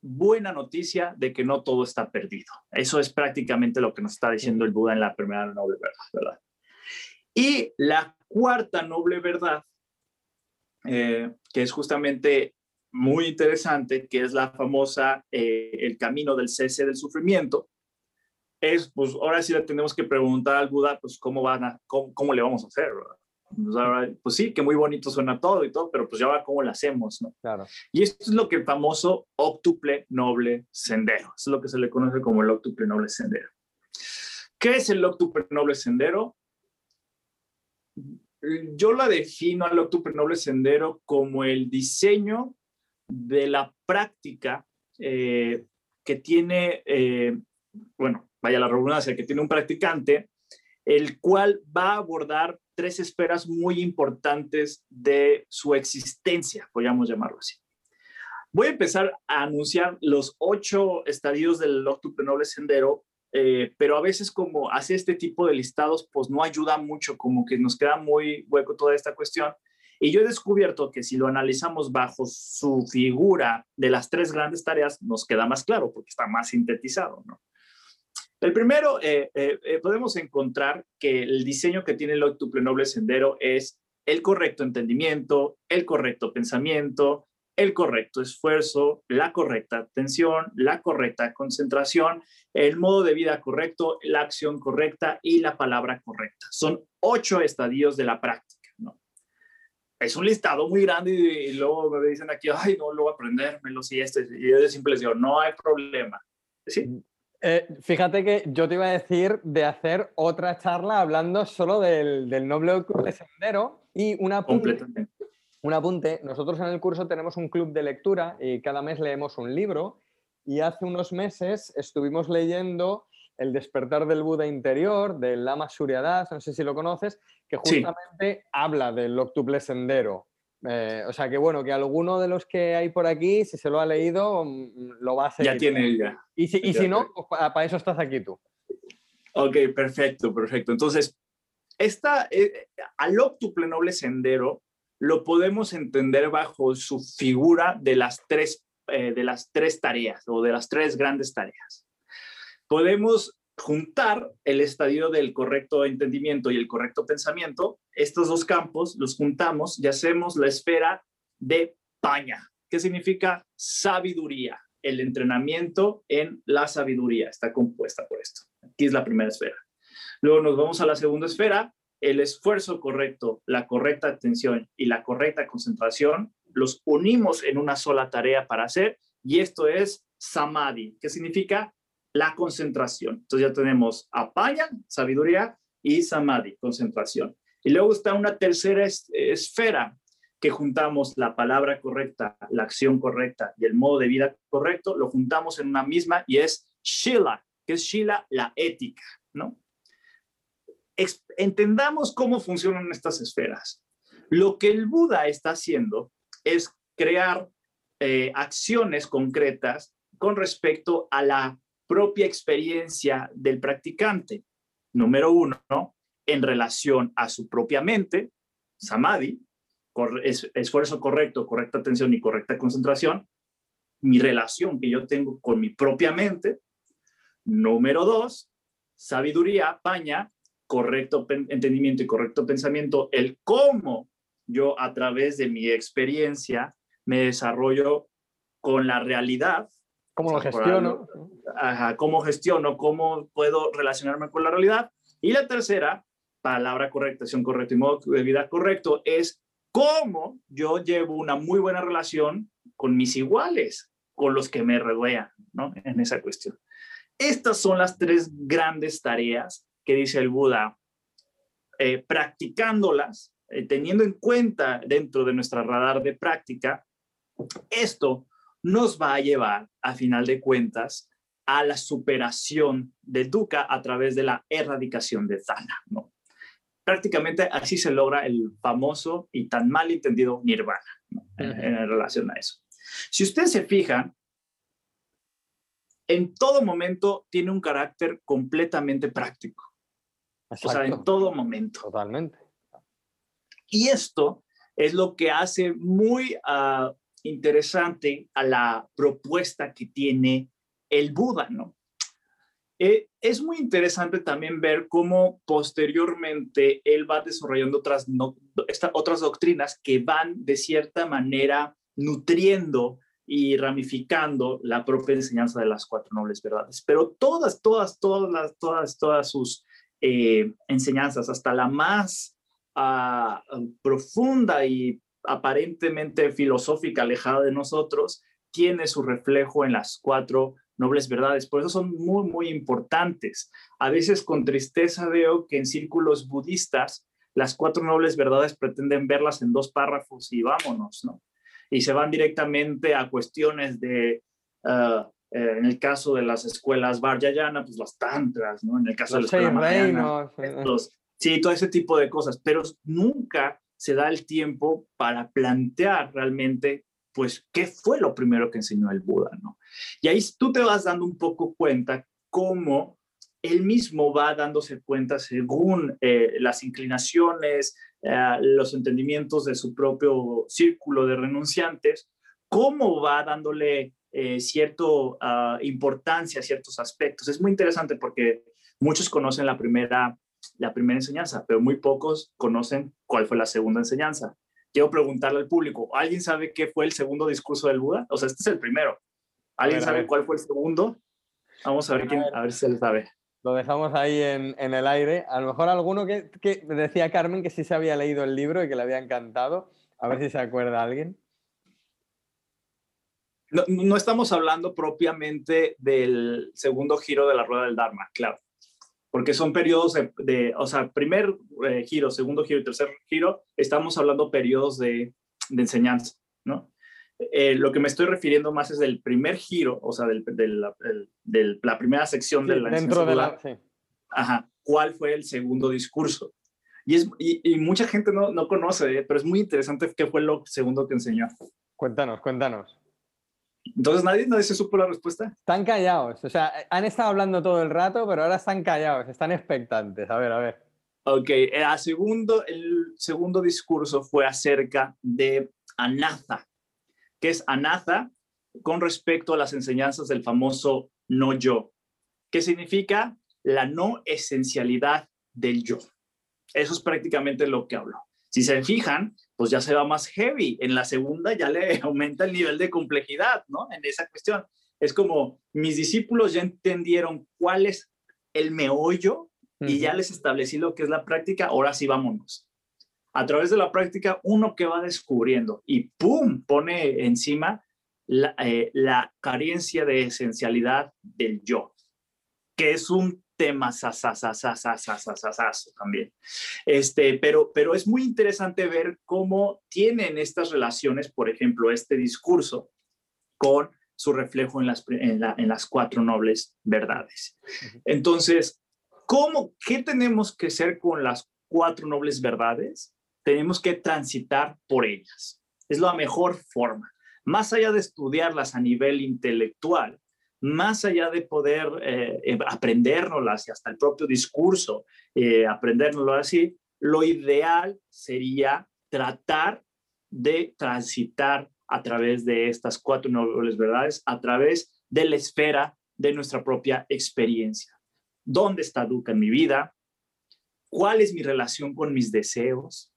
buena noticia de que no todo está perdido. Eso es prácticamente lo que nos está diciendo el Buda en la primera noble verdad, ¿verdad? Y la cuarta noble verdad, eh, que es justamente muy interesante, que es la famosa eh, el camino del cese del sufrimiento, es, pues ahora sí le tenemos que preguntar al Buda, pues cómo van a, cómo, cómo le vamos a hacer. Pues, pues, sí, que muy bonito suena todo y todo, pero pues ya va cómo lo hacemos, ¿no? Claro. Y esto es lo que el famoso octuple noble sendero, es lo que se le conoce como el octuple noble sendero. ¿Qué es el octuple noble sendero? Yo la defino al octuple noble sendero como el diseño de la práctica eh, que tiene, eh, bueno, vaya la redundancia, que tiene un practicante, el cual va a abordar tres esferas muy importantes de su existencia, podríamos llamarlo así. Voy a empezar a anunciar los ocho estadios del octuple sendero, eh, pero a veces como hace este tipo de listados, pues no ayuda mucho, como que nos queda muy hueco toda esta cuestión. Y yo he descubierto que si lo analizamos bajo su figura de las tres grandes tareas, nos queda más claro porque está más sintetizado, ¿no? El primero, eh, eh, eh, podemos encontrar que el diseño que tiene el octuple noble sendero es el correcto entendimiento, el correcto pensamiento, el correcto esfuerzo, la correcta atención, la correcta concentración, el modo de vida correcto, la acción correcta y la palabra correcta. Son ocho estadios de la práctica. Es un listado muy grande y, luego me dicen aquí, ay, no, a aprendérmelo y este. Y yo siempre les digo, no hay problema. Sí, mm. Eh, fíjate que yo te iba a decir de hacer otra charla hablando solo del, noble octuple sendero y un apunte, un apunte. Nosotros en el curso tenemos un club de lectura y cada mes leemos un libro y hace unos meses estuvimos leyendo El despertar del Buda interior del Lama Surya Das, no sé si lo conoces, que justamente habla del octuple sendero. Eh, o sea que bueno, que alguno de los que hay por aquí, si se lo ha leído, mm, lo va a hacer. Ya tiene ya. Y si, y si no, pues, para eso estás aquí tú. Ok, perfecto, perfecto. Entonces, esta, eh, al octuple noble sendero lo podemos entender bajo su figura de las tres, eh, de las tres tareas o de las tres grandes tareas. Podemos juntar el estadio del correcto entendimiento y el correcto pensamiento, estos dos campos los juntamos y hacemos la esfera de paña, que significa sabiduría. El entrenamiento en la sabiduría está compuesta por esto. Aquí es la primera esfera. Luego nos vamos a la segunda esfera, el esfuerzo correcto, la correcta atención y la correcta concentración, los unimos en una sola tarea para hacer y esto es samadhi, que significa la concentración. Entonces ya tenemos apaya, sabiduría, y samadhi, concentración. Y luego está una tercera esfera que juntamos la palabra correcta, la acción correcta y el modo de vida correcto, lo juntamos en una misma y es Shila, que es Shila, la ética, ¿no? entendamos cómo funcionan estas esferas. Lo que el Buda está haciendo es crear eh, acciones concretas con respecto a la propia experiencia del practicante. Número uno, en relación a su propia mente, samadhi, esfuerzo correcto, correcta atención y correcta concentración, mi relación que yo tengo con mi propia mente. Número dos, sabiduría, paña, correcto entendimiento y correcto pensamiento, el cómo yo a través de mi experiencia me desarrollo con la realidad ¿Cómo lo gestiono? Ajá, cómo gestiono, cómo puedo relacionarme con la realidad. Y la tercera, palabra correcta, acción correcta y modo de vida correcto, es cómo yo llevo una muy buena relación con mis iguales, con los que me rodean, ¿no? En esa cuestión. Estas son las tres grandes tareas que dice el Buda. Eh, practicándolas, eh, teniendo en cuenta dentro de nuestra radar de práctica, esto nos va a llevar, a final de cuentas, a la superación de dukkha a través de la erradicación de dana. ¿no? Prácticamente así se logra el famoso y tan mal entendido nirvana en, relación a eso. Si ustedes se fijan, en todo momento tiene un carácter completamente práctico. O sea, en todo momento. Totalmente. Y esto es lo que hace muy ah, interesante a la propuesta que tiene el Buda, ¿no? Eh, es muy interesante también ver cómo posteriormente él va desarrollando otras, otras doctrinas que van de cierta manera nutriendo y ramificando la propia enseñanza de las cuatro nobles verdades. Pero todas, todas, todas, las, todas, todas sus eh, enseñanzas, hasta la más ah, profunda y aparentemente filosófica, alejada de nosotros, tiene su reflejo en las cuatro nobles verdades. Por eso son muy, muy importantes. A veces con tristeza veo que en círculos budistas las cuatro nobles verdades pretenden verlas en dos párrafos y vámonos, ¿no? Y se van directamente a cuestiones de, uh, eh, en el caso de las escuelas Vajrayana, pues las tantras, ¿no? En el caso los de la reinos, los, sí, todo ese tipo de cosas, pero nunca se da el tiempo para plantear realmente pues, ¿qué fue lo primero que enseñó el Buda? ¿no? Y ahí tú te vas dando un poco cuenta cómo él mismo va dándose cuenta según eh, las inclinaciones, eh, los entendimientos de su propio círculo de renunciantes, cómo va dándole eh, cierta ah, importancia a ciertos aspectos. Es muy interesante porque muchos conocen la primera, la primera enseñanza, pero muy pocos conocen cuál fue la segunda enseñanza quiero preguntarle al público, ¿alguien sabe qué fue el segundo discurso del Buda? O sea, este es el primero. ¿Alguien sabe cuál fue el segundo? Vamos a ver, quién, a ver si se sabe. Lo dejamos ahí en, en, el aire. A lo mejor alguno que, que decía Carmen que sí se había leído el libro y que le había encantado. A ver si se acuerda alguien. No, no, estamos hablando propiamente del segundo giro de la rueda del Dharma, claro porque son periodos de, o sea, primer eh, giro, segundo giro y tercer giro, estamos hablando periodos de, de enseñanza, ¿no? Eh, lo que me estoy refiriendo más es del primer giro, o sea, del, la, la, primera sección de la dentro de la, sí. Ajá, ¿cuál fue el segundo discurso? Y, es, y, mucha gente no, no conoce, ¿eh? pero es muy interesante qué fue lo segundo que enseñó. Cuéntanos, cuéntanos. Entonces, ¿nadie, ¿nadie se supo la respuesta? Están callados. O sea, han estado hablando todo el rato, pero ahora están callados, están expectantes. A ver, a ver. Ok, el segundo, el segundo discurso fue acerca de Anatha, que es Anatha con respecto a las enseñanzas del famoso no yo, que significa la no esencialidad del yo. Eso es prácticamente lo que hablo. Si se fijan, pues ya se va más heavy. En la segunda ya le [LAUGHS] aumenta el nivel de complejidad, ¿no? En esa cuestión. Es como mis discípulos ya entendieron cuál es el meollo y ya les establecí lo que es la práctica, ahora sí vámonos. A través de la práctica, uno que va descubriendo y ¡pum! pone encima la, eh, la carencia de esencialidad del yo, que es un temas también. Este, pero, pero es muy interesante ver cómo tienen estas relaciones, por ejemplo, este discurso con su reflejo en las, en, las cuatro nobles verdades. Entonces, ¿cómo, ¿qué tenemos que hacer con las cuatro nobles verdades? Tenemos que transitar por ellas. Es la mejor forma. Más allá de estudiarlas a nivel intelectual, más allá de poder eh, eh y hasta el propio discurso, eh, así, lo ideal sería tratar de transitar a través de estas cuatro nobles verdades, a través de la esfera de nuestra propia experiencia. ¿Dónde está Duca en mi vida? ¿Cuál es mi relación con mis deseos?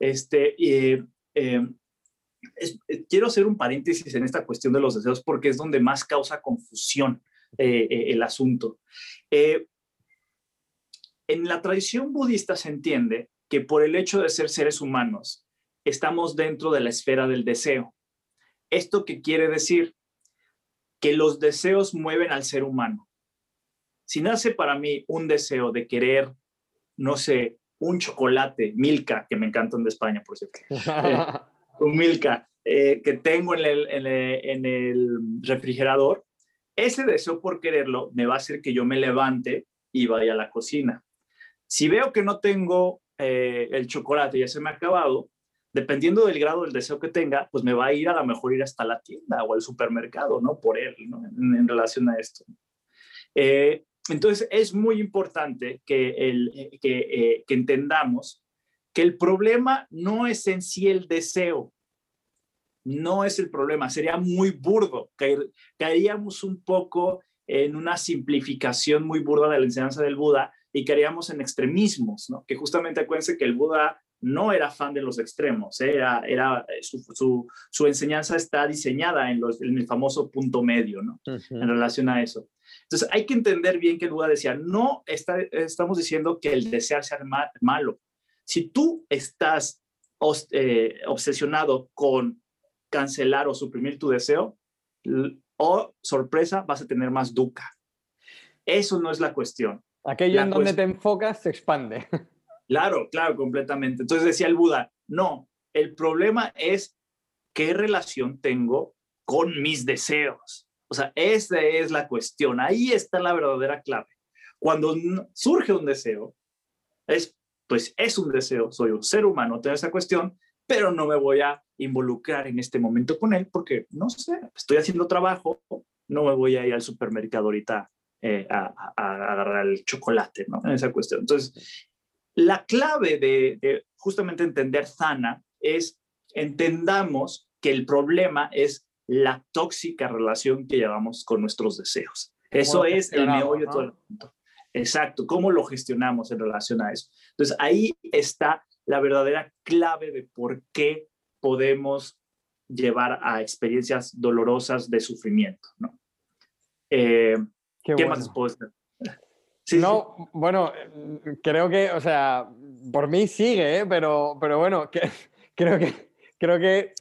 Este, eh, eh, quiero hacer un paréntesis en esta cuestión de los deseos porque es donde más causa confusión eh, eh, el asunto. en la tradición budista se entiende que por el hecho de ser seres humanos, estamos dentro de la esfera del deseo. ¿Esto qué quiere decir? Que los deseos mueven al ser humano. Si nace para mí un deseo de querer, no sé, un chocolate, Milka, que me encantan de España, por cierto, [LAUGHS] un Milka eh, que tengo en el, refrigerador, ese deseo por quererlo me va a hacer que yo me levante y vaya a la cocina. Si veo que no tengo eh, el chocolate, ya se me ha acabado, dependiendo del grado del deseo que tenga, pues me va a ir a lo mejor ir hasta la tienda o al supermercado, ¿no? Por él, ¿no? En, relación a esto. Eh, entonces, es muy importante que, entendamos que el problema no es en sí el deseo, no es el problema, sería muy burdo, caeríamos un poco en una simplificación muy burda de la enseñanza del Buda y caeríamos en extremismos, ¿no? Que justamente acuérdense que el Buda no era fan de los extremos, ¿eh? era, era eh, su, su, enseñanza está diseñada en, los, en, el famoso punto medio, ¿no? En relación a eso. Entonces hay que entender bien que el Buda decía, no está, estamos diciendo que el desear sea malo. Si tú estás eh, obsesionado con cancelar o suprimir tu deseo, o sorpresa, vas a tener más duca. Eso no es la cuestión. Aquello en donde te enfocas se expande. [LAUGHS] Claro, claro, completamente. Entonces decía el Buda, no, el problema es qué relación tengo con mis deseos. O sea, esa es la cuestión. Ahí está la verdadera clave. Cuando surge un deseo, es, pues es un deseo, soy un ser humano, tengo esa cuestión, pero no me voy a involucrar en este momento con él porque, no sé, estoy haciendo trabajo, no me voy a ir al supermercado ahorita eh, a, agarrar el chocolate, ¿no? En esa cuestión. Entonces, la clave de, justamente entender Zana es entendamos que el problema es la tóxica relación que llevamos con nuestros deseos. Eso es el meollo de todo el punto. Exacto, cómo lo gestionamos en relación a eso. Entonces, ahí está la verdadera clave de por qué podemos llevar a experiencias dolorosas de sufrimiento, ¿no? Eh, ¿Qué, más puedo decir? [LAUGHS] Sí, no, bueno, creo que, o sea, por mí sigue, ¿eh? pero, pero bueno, que, [LAUGHS] creo que creo que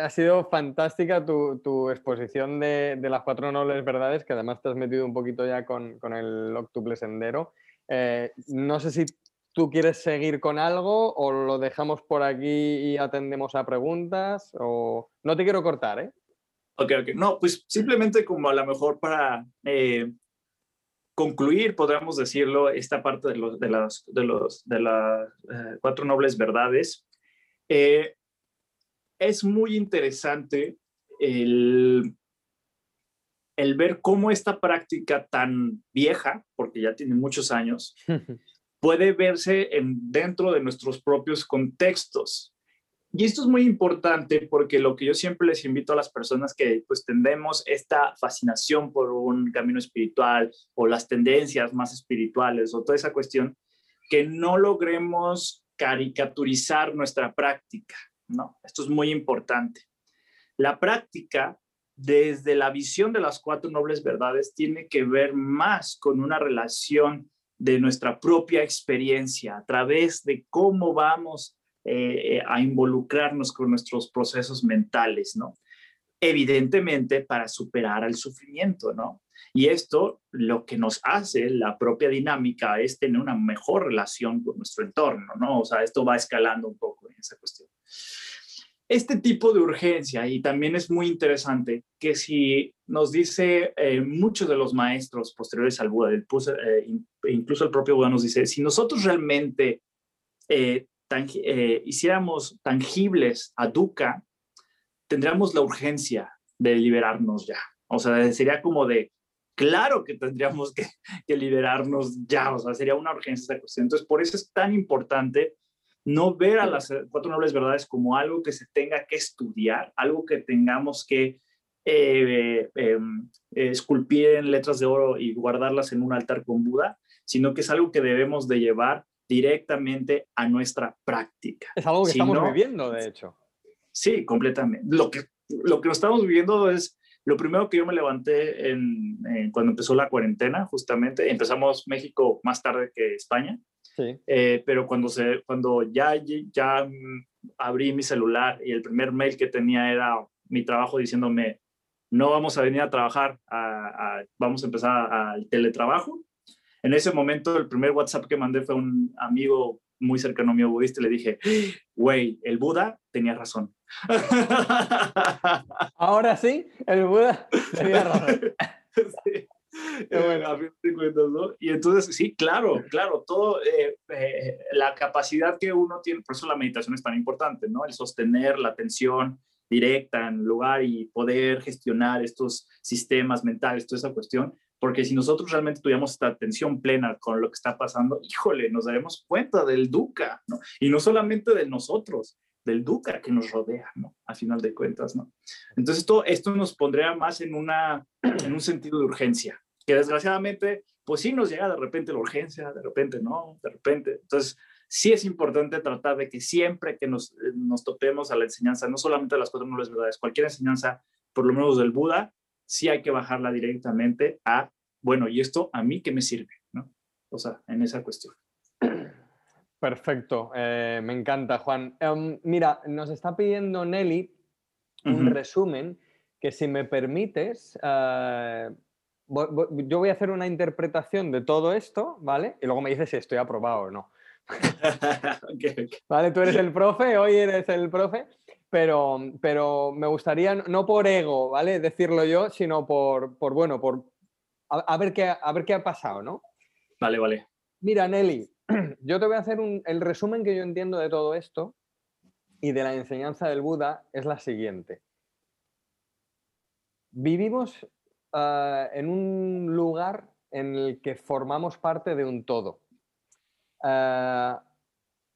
ha sido fantástica tu, tu exposición de, de, las cuatro nobles verdades, que además te has metido un poquito ya con, con el octuple sendero. Eh, no sé si tú quieres seguir con algo o lo dejamos por aquí y atendemos a preguntas o no te quiero cortar, ¿eh? Ok, ok. No, pues simplemente como a lo mejor para eh, concluir, podríamos decirlo, esta parte de, los, de las, de los, de las eh, cuatro nobles verdades. Eh, es muy interesante el, el ver cómo esta práctica tan vieja, porque ya tiene muchos años, [LAUGHS] puede verse en, dentro de nuestros propios contextos. Y esto es muy importante porque lo que yo siempre les invito a las personas que pues tendemos esta fascinación por un camino espiritual o las tendencias más espirituales o toda esa cuestión, que no logremos caricaturizar nuestra práctica, ¿no? Esto es muy importante. La práctica, desde la visión de las cuatro nobles verdades, tiene que ver más con una relación de nuestra propia experiencia, a través de cómo vamos eh, a involucrarnos con nuestros procesos mentales, ¿no? Evidentemente para superar el sufrimiento, ¿no? Y esto lo que nos hace la propia dinámica es tener una mejor relación con nuestro entorno, ¿no? O sea, esto va escalando un poco en esa cuestión este tipo de urgencia, y también es muy interesante que si nos dice eh, muchos de los maestros posteriores al Buda, eh, incluso el propio Buda nos dice, si nosotros realmente eh, hiciéramos tangibles a Dukkha, tendríamos la urgencia de liberarnos ya. O sea, sería como de, claro que tendríamos que, [LAUGHS] que liberarnos ya, o sea, sería una urgencia esa cuestión. Entonces, por eso es tan importante no ver a las cuatro nobles verdades como algo que se tenga que estudiar, algo que tengamos que eh, em, esculpir en letras de oro y guardarlas en un altar con Buda, sino que es algo que debemos de llevar directamente a nuestra práctica. Es algo que estamos viviendo, de hecho. Sí, completamente. Lo que, lo que estamos viviendo es lo primero que yo me levanté en, cuando empezó la cuarentena, justamente, empezamos México más tarde que España, sí. Eh, pero cuando, se, cuando ya, ya abrí mi celular y el primer mail que tenía era mi trabajo diciéndome, no vamos a venir a trabajar, vamos a empezar al teletrabajo. En ese momento, el primer WhatsApp que mandé fue un amigo muy cercano mío budista y le dije, güey, el Buda tenía razón. [LAUGHS] Ahora sí, el Buda tenía [LAUGHS] razón. sí. Bueno, Y entonces, sí, claro, claro, todo, eh, eh, la capacidad que uno tiene, por eso la meditación es tan importante, ¿no? El sostener la atención directa en lugar y poder gestionar estos sistemas mentales, toda esa cuestión, porque si nosotros realmente tuviéramos esta atención plena con lo que está pasando, híjole, nos daremos cuenta del duca, ¿no? Y no solamente de nosotros, del duca que nos rodea, ¿no? A final de cuentas, ¿no? Entonces, esto, esto nos pondría más en, una, en un sentido de urgencia, que desgraciadamente, pues sí nos llega de repente la urgencia, de repente no, de repente. Entonces, sí es importante tratar de que siempre que nos, eh, nos topemos a la enseñanza, no solamente de las cuatro nobles verdades, cualquier enseñanza, por lo menos del Buda, sí hay que bajarla directamente a, bueno, ¿y esto a mí qué me sirve? ¿no? O sea, en esa cuestión. Perfecto, eh, me encanta, Juan. Em, mira, nos está pidiendo Nelly un resumen que si me permites, eh, yo voy a hacer una interpretación de todo esto, ¿vale? Y luego me dices si estoy aprobado o no. [LAUGHS] Vale, tú eres el profe, hoy eres el profe pero, pero me gustaría, no por ego, ¿vale? Decirlo yo, sino por, por bueno, por a, ver qué, a ver qué ha pasado, ¿no? Vale, vale. Mira, Nelly, [CLEARS THROAT] yo te voy a hacer un, el resumen que yo entiendo de todo esto y de la enseñanza del Buda es la siguiente. Vivimos ah, en un lugar en el que formamos parte de un todo. Ah,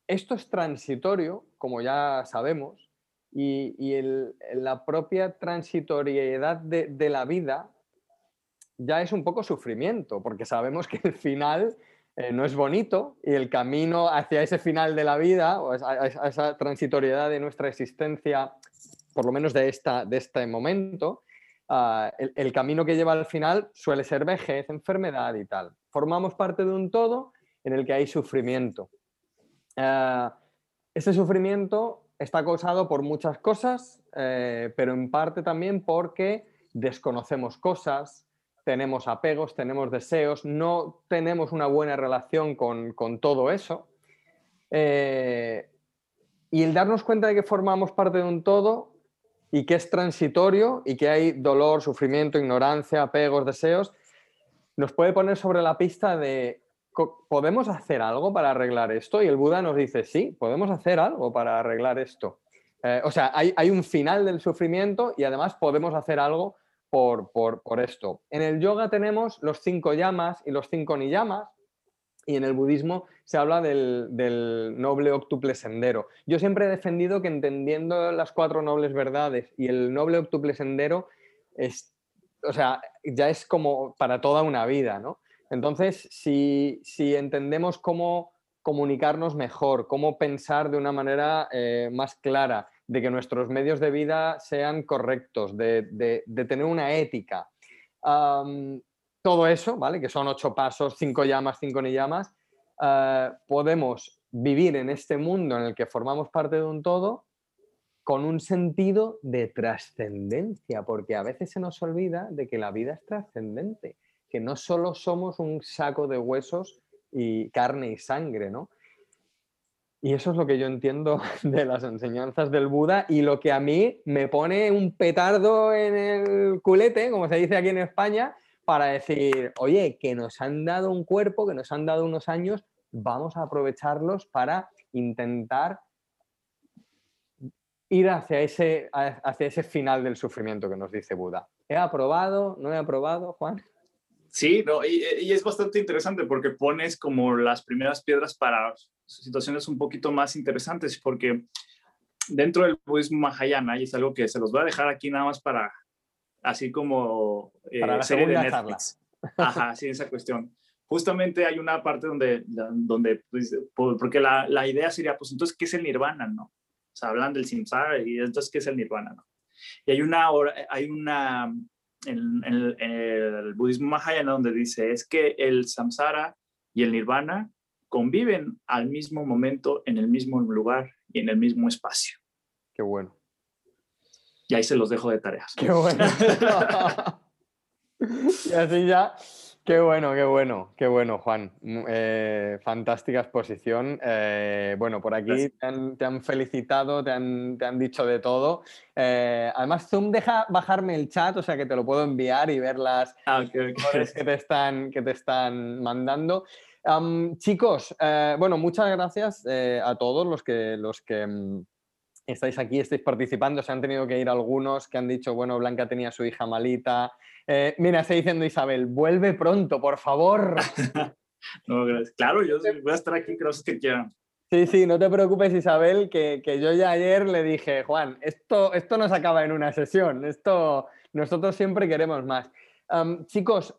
esto es transitorio, como ya sabemos, y, la propia transitoriedad de, la vida ya es un poco sufrimiento, porque sabemos que el final eh, no es bonito y el camino hacia ese final de la vida, o esa transitoriedad de nuestra existencia, por lo menos de, esta, de este momento, ah, el, camino que lleva al final suele ser vejez, enfermedad y tal. Formamos parte de un todo en el que hay sufrimiento. Uh, ese sufrimiento está causado por muchas cosas, eh, pero en parte también porque desconocemos cosas, tenemos apegos, tenemos deseos, no tenemos una buena relación con, todo eso. Eh, y el darnos cuenta de que formamos parte de un todo y que es transitorio y que hay dolor, sufrimiento, ignorancia, apegos, deseos, nos puede poner sobre la pista de ¿podemos hacer algo para arreglar esto? Y el Buda nos dice, sí, podemos hacer algo para arreglar esto. Eh, o sea, hay, un final del sufrimiento y además podemos hacer algo por, esto. En el yoga tenemos los cinco llamas y los cinco niyamas, y en el budismo se habla del, del, noble octuple sendero. Yo siempre he defendido que entendiendo las cuatro nobles verdades y el noble octuple sendero, es, o sea, ya es como para toda una vida, ¿no? Entonces, si, entendemos cómo comunicarnos mejor, cómo pensar de una manera eh, más clara, de que nuestros medios de vida sean correctos, de, tener una ética. todo eso, ¿vale? Que son ocho pasos, cinco llamas, cinco ni llamas, eh, podemos vivir en este mundo en el que formamos parte de un todo con un sentido de trascendencia, porque a veces se nos olvida de que la vida es trascendente que no solo somos un saco de huesos y carne y sangre, ¿no? Y eso es lo que yo entiendo [LAUGHS] de las enseñanzas del Buda y lo que a mí me pone un petardo en el culete, como se dice aquí en España, para decir, oye, que nos han dado un cuerpo, que nos han dado unos años, vamos a aprovecharlos para intentar ir hacia ese, hacia ese final del sufrimiento que nos dice Buda. ¿He aprobado? ¿No he aprobado, Juan? Sí, no, y, es bastante interesante porque pones como las primeras piedras para situaciones un poquito más interesantes, porque dentro del budismo mahayana, y es algo que se los voy a dejar aquí nada más para, así como eh, para la serie de Netflix. [LAUGHS] Ajá, sí, esa cuestión. Justamente hay una parte donde, donde pues, porque la, la, idea sería, pues entonces, ¿qué es el nirvana, no? O sea, hablan del samsara y entonces, ¿qué es el nirvana, no? Y hay una, hay una en, el budismo mahayana donde dice es que el samsara y el nirvana conviven al mismo momento, en el mismo lugar y en el mismo espacio. Qué bueno. Y ahí se los dejo de tareas. Qué bueno. [LAUGHS] [LAUGHS] y así ya Qué bueno, qué bueno, qué bueno, Juan. Mm, eh, fantástica exposición. Eh, bueno, por aquí te han, felicitado, te han, dicho de todo. Eh, además, Zoom deja bajarme el chat, o sea que te lo puedo enviar y ver las ah, que, te están, que te están mandando. chicos, bueno, muchas gracias a todos los que, los que mm, estáis aquí, estáis participando. Se han tenido que ir algunos que han dicho, bueno, Blanca tenía su hija malita. Eh, mira, está diciendo Isabel, vuelve pronto, por favor. [LAUGHS] Claro, yo voy a estar aquí, creo que quieran. Sí, sí, no te preocupes, Isabel, que, yo ya ayer le dije, Juan, esto, esto no se acaba en una sesión, esto nosotros siempre queremos más. chicos,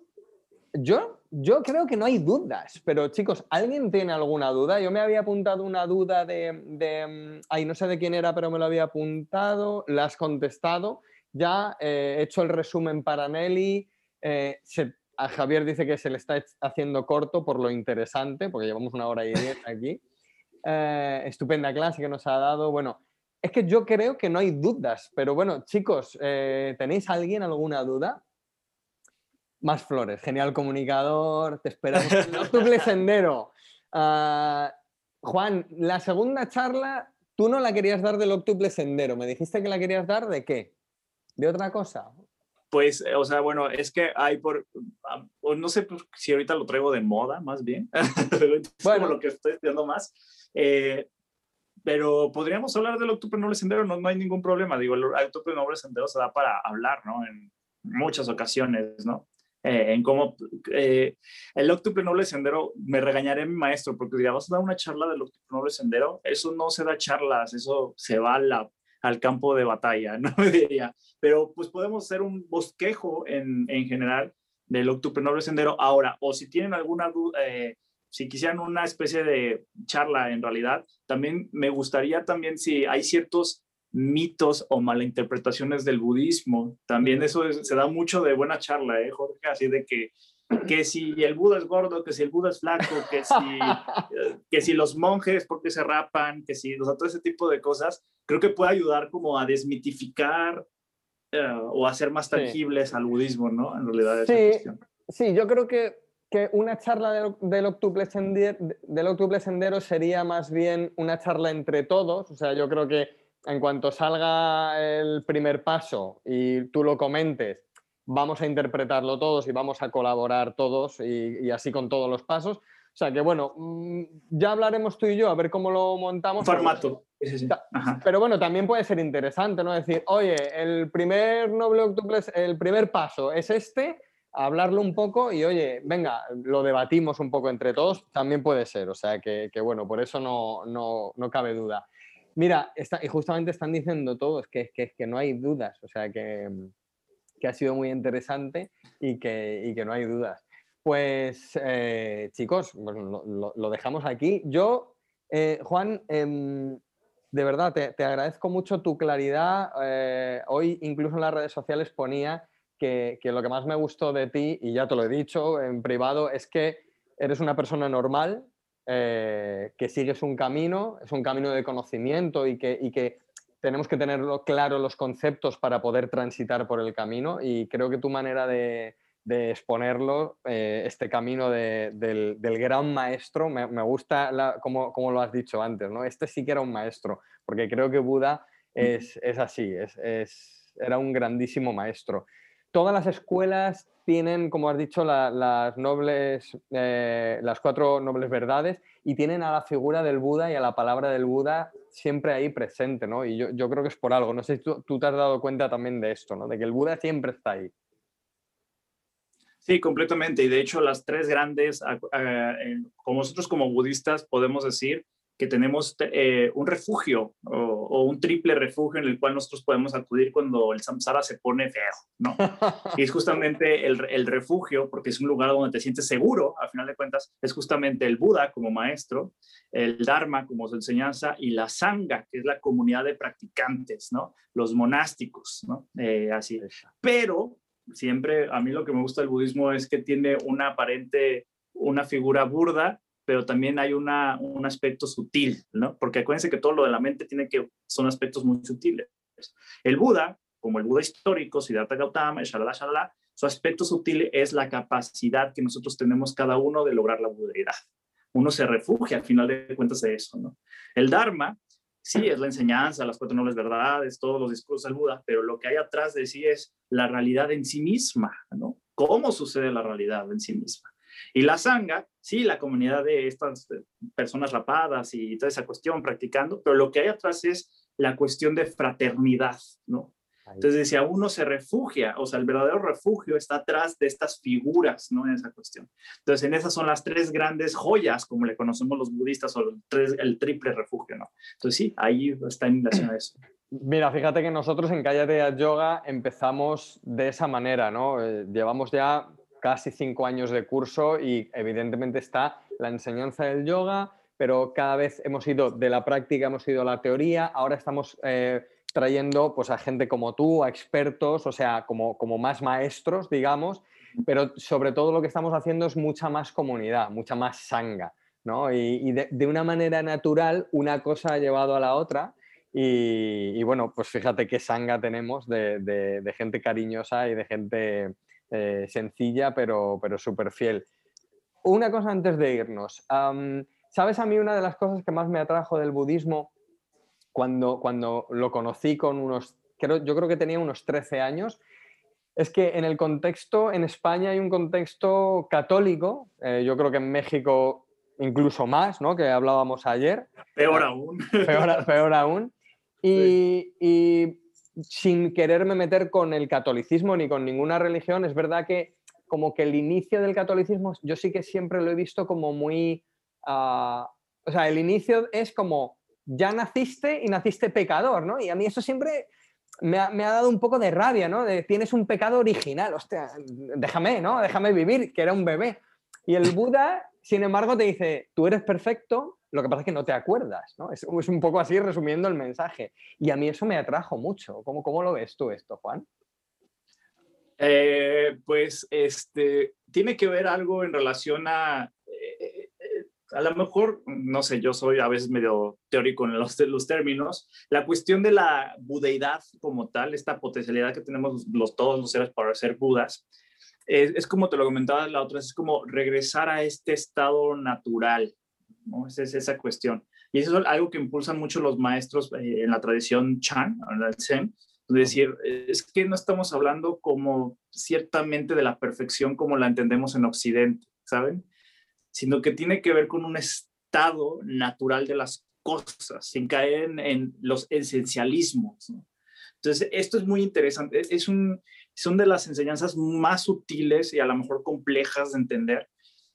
yo, yo creo que no hay dudas, pero chicos, ¿alguien tiene alguna duda? Yo me había apuntado una duda de, de ay, no sé de quién era, pero me lo había apuntado, la has contestado. Ya eh, he hecho el resumen para Nelly. Eh, a Javier dice que se le está haciendo corto por lo interesante, porque llevamos una hora y diez aquí. Eh, estupenda clase que nos ha dado. Bueno, es que yo creo que no hay dudas, pero bueno, chicos, ¿tenéis alguien alguna duda? Más flores, genial comunicador, te esperamos en [LAUGHS] Sendero. Ah, Juan, la segunda charla, tú no la querías dar del octuple sendero, me dijiste que la querías dar de qué? ¿De otra cosa? Pues, eh, o sea, bueno, es que hay por, no sé si ahorita lo traigo de moda, más bien, [LAUGHS] bueno, lo que estoy estudiando más, eh, pero podríamos hablar del octuple noble sendero, no, no hay ningún problema, digo, el octuple noble sendero se da para hablar, ¿no? En muchas ocasiones, ¿no? Eh, en cómo el octuple noble sendero, me regañaré mi maestro porque diría, vas a dar una charla del octuple noble sendero, eso no se da charlas, eso se va a la al campo de batalla, [LAUGHS] no me diría. Pero pues podemos hacer un bosquejo en, en general del Noble Sendero. Ahora, o si tienen alguna duda, eh, si quisieran una especie de charla en realidad, también me gustaría también si hay ciertos mitos o malinterpretaciones del budismo. También eso se da mucho de buena charla, ¿eh, Jorge? Así de que que si el Buda es gordo, que si el Buda es flaco, que si, [LAUGHS] que si los monjes porque se rapan, que si, o sea, todo ese tipo de cosas, creo que puede ayudar como a desmitificar eh, o hacer más tangibles al budismo, ¿no? En realidad. Sí, sí, yo creo que, que una charla del, del, octuple sendero, del octuple sendero sería más bien una charla entre todos, o sea, yo creo que en cuanto salga el primer paso y tú lo comentes, vamos a interpretarlo todos y vamos a colaborar todos y, así con todos los pasos. O sea que bueno, mm, ya hablaremos tú y yo a ver cómo lo montamos. Formato. Pero bueno, también puede ser interesante, ¿no? Decir, oye, el primer noble octuple, el primer paso es este, hablarlo un poco y oye, venga, lo debatimos un poco entre todos, también puede ser. O sea que, bueno, por eso no, no, no cabe duda. Mira, está, y justamente están diciendo todos que, que, no hay dudas, o sea que, que ha sido muy interesante y que, que no hay dudas. Pues eh, chicos, lo, dejamos aquí. Yo, eh, Juan, em, de verdad, te, agradezco mucho tu claridad. Eh, hoy incluso en las redes sociales ponía que, que, lo que más me gustó de ti, y ya te lo he dicho en privado, es que eres una persona normal, que sigues un camino, es un camino de conocimiento y que, y que tenemos que tener claro los conceptos para poder transitar por el camino y creo que tu manera de, exponerlo, eh, este camino del, gran maestro, me, gusta como, como, lo has dicho antes, ¿no? Este sí que era un maestro, porque creo que Buda es, así, es, era un grandísimo maestro. Todas las escuelas tienen, como has dicho, las nobles, eh, las cuatro nobles verdades y tienen a la figura del Buda y a la palabra del Buda siempre ahí presente, ¿no? Y yo, creo que es por algo. No sé si tú, te has dado cuenta también de esto, ¿no? De que el Buda siempre está ahí. Sí, completamente. Y de hecho, las tres grandes, como nosotros como budistas podemos decir que tenemos eh, un refugio o, un triple refugio en el cual nosotros podemos acudir cuando el samsara se pone feo, ¿no? [LAUGHS] y es justamente el, el, refugio, porque es un lugar donde te sientes seguro, al final de cuentas, es justamente el Buda como maestro, el Dharma como su enseñanza y la Sangha, que es la comunidad de practicantes, ¿no? Los monásticos, ¿no? Eh, así. Pero siempre, a mí lo que me gusta del budismo es que tiene una aparente, una figura burda, pero también hay una, un aspecto sutil, ¿no? Porque acuérdense que todo lo de la mente tiene que, son aspectos muy sutiles. El Buda, como el Buda histórico, Siddhartha Gautama, shalala, shalala, su aspecto sutil es la capacidad que nosotros tenemos cada uno de lograr la budeidad. Uno se refugia al final de cuentas de eso, ¿no? El Dharma, sí, es la enseñanza, las cuatro nobles verdades, todos los discursos del Buda, pero lo que hay atrás de sí es la realidad en sí misma, ¿no? ¿Cómo sucede la realidad en sí misma? Y la sanga, sí, la comunidad de estas personas rapadas y toda esa cuestión practicando, pero lo que hay atrás es la cuestión de fraternidad, ¿no? Entonces decía, uno se refugia, o sea, el verdadero refugio está atrás de estas figuras, ¿no? En esa cuestión. Entonces, en esas son las tres grandes joyas, como le conocemos los budistas, o el, el triple refugio, ¿no? Entonces, sí, ahí está en relación a eso. Mira, fíjate que nosotros en Cállate Yoga empezamos de esa manera, ¿no? Eh, llevamos ya casi cinco años de curso y evidentemente está la enseñanza del yoga, pero cada vez hemos ido de la práctica, hemos ido a la teoría, ahora estamos eh, trayendo pues, a gente como tú, a expertos, o sea, como, como más maestros, digamos, pero sobre todo lo que estamos haciendo es mucha más comunidad, mucha más sanga, ¿no? Y, de, una manera natural una cosa ha llevado a la otra. Y, bueno, pues fíjate qué sanga tenemos de, de gente cariñosa y de gente eh, sencilla, pero, pero súper fiel. Una cosa antes de irnos. ¿Sabes a mí una de las cosas que más me atrajo del budismo cuando, cuando lo conocí con unos, creo, yo creo que tenía unos 13 años? Es que en el contexto, en España hay un contexto católico, eh, yo creo que en México incluso más, ¿no? Que hablábamos ayer. Peor aún. Peor, peor aún. [LAUGHS] Y, y sin quererme meter con el catolicismo ni con ninguna religión, es verdad que como que el inicio del catolicismo, yo sí que siempre lo he visto como muy... Ah, o sea, el inicio es como, ya naciste y naciste pecador, ¿no? Y a mí eso siempre me ha, dado un poco de rabia, ¿no? De tienes un pecado original, hostia, déjame, ¿no? Déjame vivir, que era un bebé. Y el Buda, sin embargo, te dice, tú eres perfecto, lo que pasa es que no te acuerdas, ¿no? Es, un poco así resumiendo el mensaje. Y a mí eso me atrajo mucho. ¿Cómo, cómo lo ves tú esto, Juan? Eh, pues este, tiene que ver algo en relación a, eh, a lo mejor, no sé, yo soy a veces medio teórico en los, los términos, la cuestión de la budeidad como tal, esta potencialidad que tenemos los, todos los seres para ser budas, es, es como te lo comentaba la otra, es como regresar a este estado natural, esa es esa cuestión. Y eso es algo que impulsan mucho los maestros eh, en la tradición Chan, en el Zen, es decir, es que no estamos hablando como ciertamente de la perfección como la entendemos en Occidente, ¿saben? Sino que tiene que ver con un estado natural de las cosas, sin caer en, los esencialismos. Entonces, esto es muy interesante. Es un, son de las enseñanzas más sutiles y a lo mejor complejas de entender,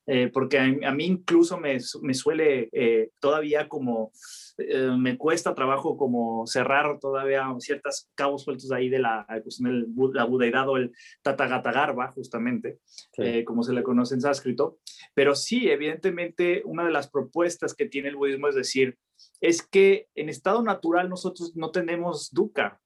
eh, porque a, mí incluso me, me suele eh, todavía como, eh, me cuesta trabajo como cerrar todavía ciertos cabos sueltos ahí de la cuestión de la budeidad o el tatagatagarba, justamente, como se le conoce en sánscrito. Pero sí, evidentemente, una de las propuestas que tiene el budismo es decir, es que en estado natural nosotros no tenemos dukkha,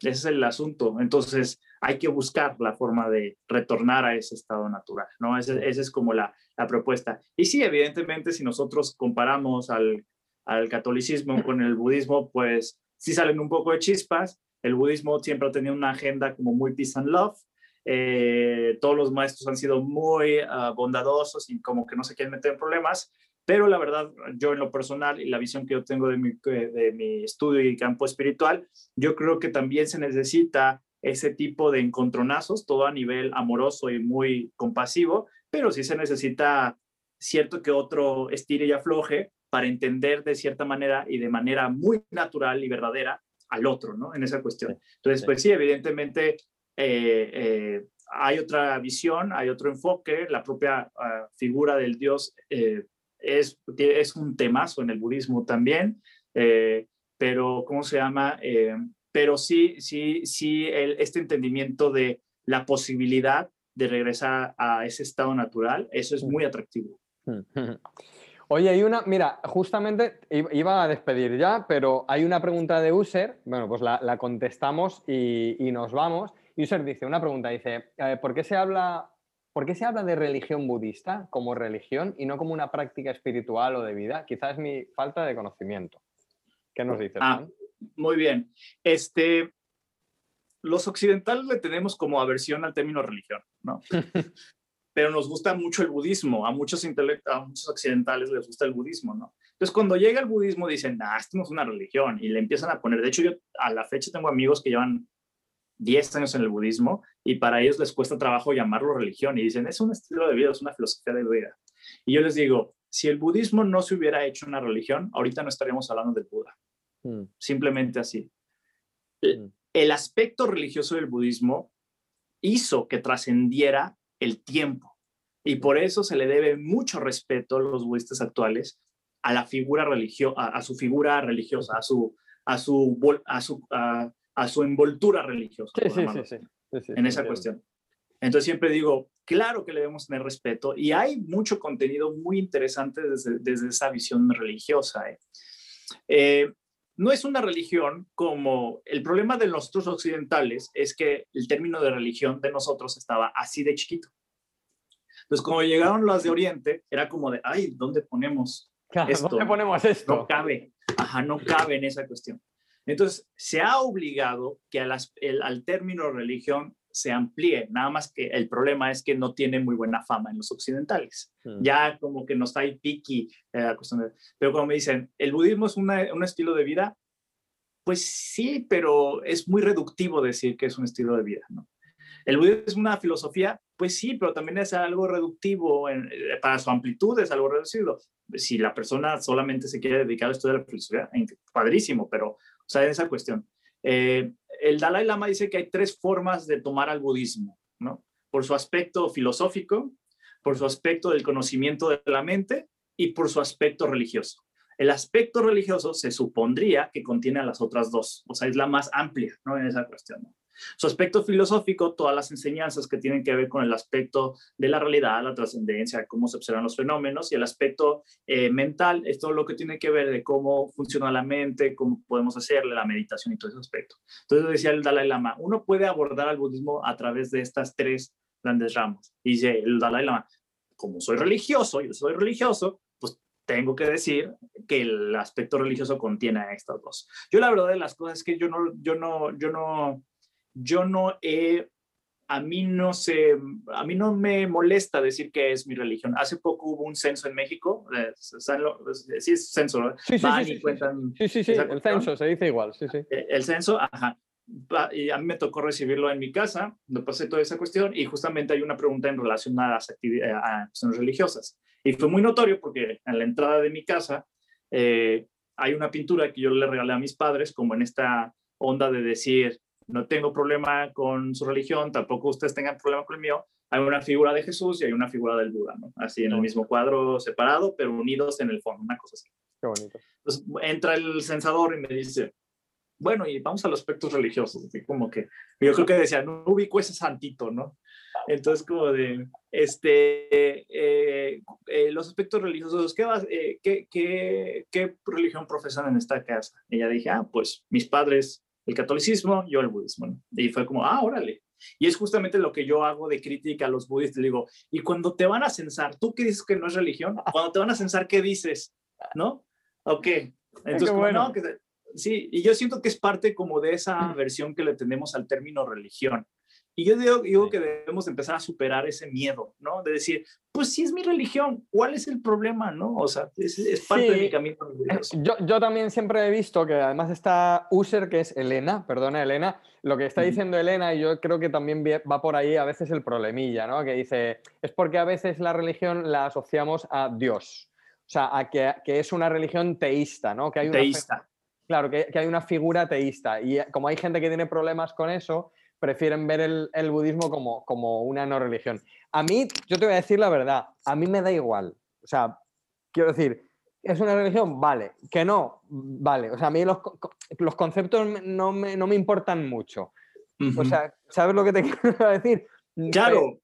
ese es el asunto. Entonces, hay que buscar la forma de retornar a ese estado natural, ¿no? Esa es como la, la, propuesta. Y sí, evidentemente, si nosotros comparamos al, al, catolicismo con el budismo, pues sí salen un poco de chispas. El budismo siempre ha tenido una agenda como muy peace and love. Eh, todos los maestros han sido muy uh, bondadosos y como que no se quieren meter en problemas, pero la verdad, yo en lo personal y la visión que yo tengo de mi, de mi estudio y campo espiritual, yo creo que también se necesita ese tipo de encontronazos, todo a nivel amoroso y muy compasivo, pero sí se necesita cierto que otro estire y afloje para entender de cierta manera y de manera muy natural y verdadera al otro, ¿no? En esa cuestión. Entonces, pues sí, evidentemente eh, eh, hay otra visión, hay otro enfoque, la propia ah, figura del Dios eh, es, es un temazo en el budismo también, pero ¿cómo se llama? Pero sí, sí, sí, el, este entendimiento de la posibilidad de regresar a ese estado natural, eso es muy atractivo. [LAUGHS] Oye, hay una, mira, justamente iba a despedir ya, pero hay una pregunta de user, bueno, pues la, contestamos y, nos vamos. User dice, una pregunta, dice, eh, ¿por qué se habla ¿Por qué se habla de religión budista como religión y no como una práctica espiritual o de vida? Quizás es mi falta de conocimiento. ¿Qué nos dices? Ah, muy bien. Este, los occidentales le tenemos como aversión al término religión, ¿no? [LAUGHS] Pero nos gusta mucho el budismo. A muchos, a muchos occidentales les gusta el budismo, ¿no? Entonces, cuando llega el budismo, dicen, ah, esto no es una religión. Y le empiezan a poner. De hecho, yo a la fecha tengo amigos que llevan 10 años en el budismo y para ellos les cuesta trabajo llamarlo religión y dicen, es un estilo de vida, es una filosofía de vida. Y yo les digo, si el budismo no se hubiera hecho una religión, ahorita no estaríamos hablando del Buda. Mm. Simplemente así. Mm. El aspecto religioso del budismo hizo que trascendiera el tiempo y por eso se le debe mucho respeto a los budistas actuales a la figura religiosa, a, su figura religiosa, a su, a su, a su, a su envoltura religiosa. en esa cuestión. Entonces siempre digo, claro que le debemos tener respeto y hay mucho contenido muy interesante desde, esa visión religiosa. ¿eh? Eh, no es una religión como el problema de nosotros occidentales es que el término de religión de nosotros estaba así de chiquito. Entonces, como llegaron las de Oriente, era como de, ay, ¿dónde ponemos esto? ¿Dónde ponemos esto? No cabe, ajá, no cabe en esa cuestión. Entonces, se ha obligado que al término religión se amplíe, nada más que el problema es que no tiene muy buena fama en los occidentales. Mm. Ya como que no está ahí piqui, eh, pero como me dicen, ¿el budismo es un estilo de vida? Pues sí, pero es muy reductivo decir que es un estilo de vida, ¿no? ¿El budismo es una filosofía? Pues sí, pero también es algo reductivo, eh, para su amplitud es algo reducido. Si la persona solamente se quiere dedicar a estudiar la filosofía, padrísimo, pero o sea, esa cuestión. Eh, el Dalai Lama dice que hay tres formas de tomar al budismo, ¿no? Por su aspecto filosófico, por su aspecto del conocimiento de la mente y por su aspecto religioso. El aspecto religioso se supondría que contiene a las otras dos, o sea, es la más amplia, ¿no? En esa cuestión. Su aspecto filosófico, todas las enseñanzas que tienen que ver con el aspecto de la realidad, la trascendencia, cómo se observan los fenómenos, y el aspecto eh, mental es todo lo que tiene que ver de cómo funciona la mente, cómo podemos hacerle la meditación y todo ese aspecto. Entonces decía el Dalai Lama, uno puede abordar al budismo a través de estas tres grandes ramas. Y dice el Dalai Lama, como soy religioso, yo soy religioso, pues tengo que decir que el aspecto religioso contiene a estas dos. Yo la verdad de las cosas es que yo no, yo no, yo no, yo no he, a mí no se, a mí no me molesta decir que es mi religión. Hace poco hubo un censo en México, eh, sí es censo, ¿no? Sí, sí, sí, el censo se dice igual, sí, sí. Eh, el censo, ajá. Y a mí me tocó recibirlo en mi casa, me pasé toda esa cuestión y justamente hay una pregunta en relación a las actividades a religiosas. Y fue muy notorio porque en la entrada de mi casa eh, hay una pintura que yo le regalé a mis padres, como en esta onda de decir, no tengo problema con su religión, tampoco ustedes tengan problema con el mío. Hay una figura de Jesús y hay una figura del Buda, ¿no? Así en el mismo cuadro separado, pero unidos en el fondo, una cosa así. Qué bonito. Entonces entra el censador y me dice, bueno, y vamos a los aspectos religiosos, así como que yo creo que decía, no ubico ese santito, ¿no? Entonces, como de, este, eh, eh, los aspectos religiosos, ¿qué, eh, qué, qué, qué religión profesan en esta casa? Y ella dije, ah, pues mis padres el catolicismo, yo el budismo. Y fue como, ah, órale. Y es justamente lo que yo hago de crítica a los budistas. Le digo, y cuando te van a censar, ¿tú qué dices que no es religión? [LAUGHS] Cuando te van a censar, ¿qué dices? ¿No? Ok. Entonces, bueno. sí, y yo siento que es parte como de esa versión que le tenemos al término religión. Y yo digo, digo, que debemos empezar a superar ese miedo, ¿no? De decir, pues si es mi religión, ¿cuál es el problema, no? O sea, es, parte de mi camino. Yo, yo, también siempre he visto que además está User, que es Elena, perdona Elena, lo que está diciendo Elena, y yo creo que también va por ahí a veces el problemilla, ¿no? Que dice, es porque a veces la religión la asociamos a Dios, o sea, a que, que es una religión teísta, ¿no? Que hay una teísta. Claro, que, que hay una figura teísta. Y como hay gente que tiene problemas con eso, prefieren ver el, budismo como, como, una no religión. A mí, yo te voy a decir la verdad, a mí me da igual. O sea, quiero decir, ¿es una religión? Vale. ¿Que no? Vale. O sea, a mí los, los conceptos no me, no me, importan mucho. O sea, ¿sabes lo que te [LAUGHS] quiero decir? Claro.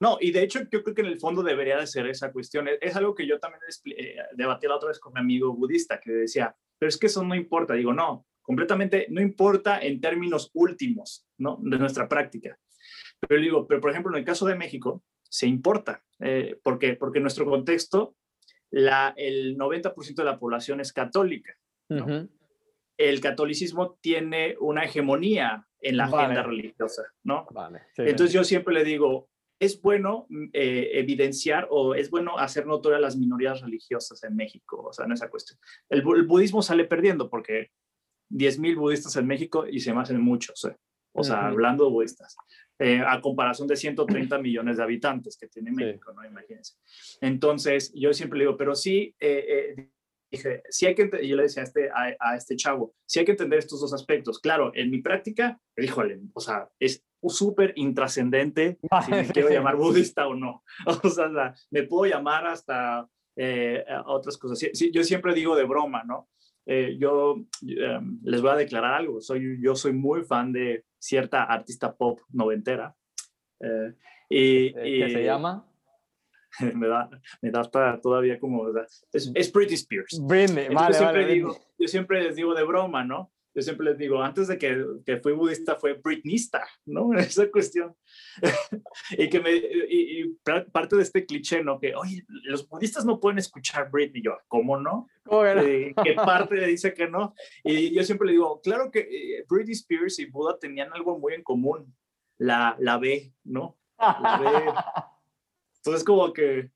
No, y de hecho yo creo que en el fondo debería de ser esa cuestión. Es, algo que yo también eh, debatí la otra vez con mi amigo budista que decía, pero es que eso no importa. Digo, no, completamente, no importa en términos últimos, ¿no? De nuestra práctica. Pero digo, pero por ejemplo, en el caso de México, se importa. Eh, ¿Por qué? Porque en nuestro contexto, la, el 90% de la población es católica. El catolicismo tiene una hegemonía en la agenda religiosa, ¿no? Entonces yo siempre le digo, es bueno eh, evidenciar o es bueno hacer notoria las minorías religiosas en México, o sea, en esa cuestión. El, budismo sale perdiendo porque 10.000 budistas en México y se me hacen muchos, ¿eh? o sea, hablando de budistas, eh, a comparación de 130 millones de habitantes que tiene México, ¿no? Imagínense. Entonces, yo siempre le digo, pero sí, dije, sí hay que, yo le decía a este, a, este chavo, sí hay que entender estos dos aspectos. Claro, en mi práctica, híjole, o sea, es súper intrascendente si me quiero [LAUGHS] llamar budista o no. [LAUGHS] O sea, me puedo llamar hasta eh, otras cosas. Sí, yo siempre digo de broma, ¿no? Eh, yo em, les voy a declarar algo. Soy, yo soy muy fan de cierta artista pop noventera. Eh, y, ¿Qué se llama? [LAUGHS] me da, me da hasta todavía como, es, es Britney Spears. Britney, vale, yo, siempre digo, yo siempre les digo de broma, ¿no? Yo siempre les digo, antes de que, que fui budista fue Britneyista, ¿no? [LAUGHS] Esa cuestión. [LAUGHS] y que me, y, parte de este cliché, ¿no? Que, oye, los budistas no pueden escuchar Britney. Yo, ¿cómo no? ¿Cómo eh, ¿Qué parte dice que no? Y yo siempre le digo, claro que eh, Britney Spears y Buda tenían algo muy en común, la, la B, ¿no? La B. [LAUGHS] Entonces, como que,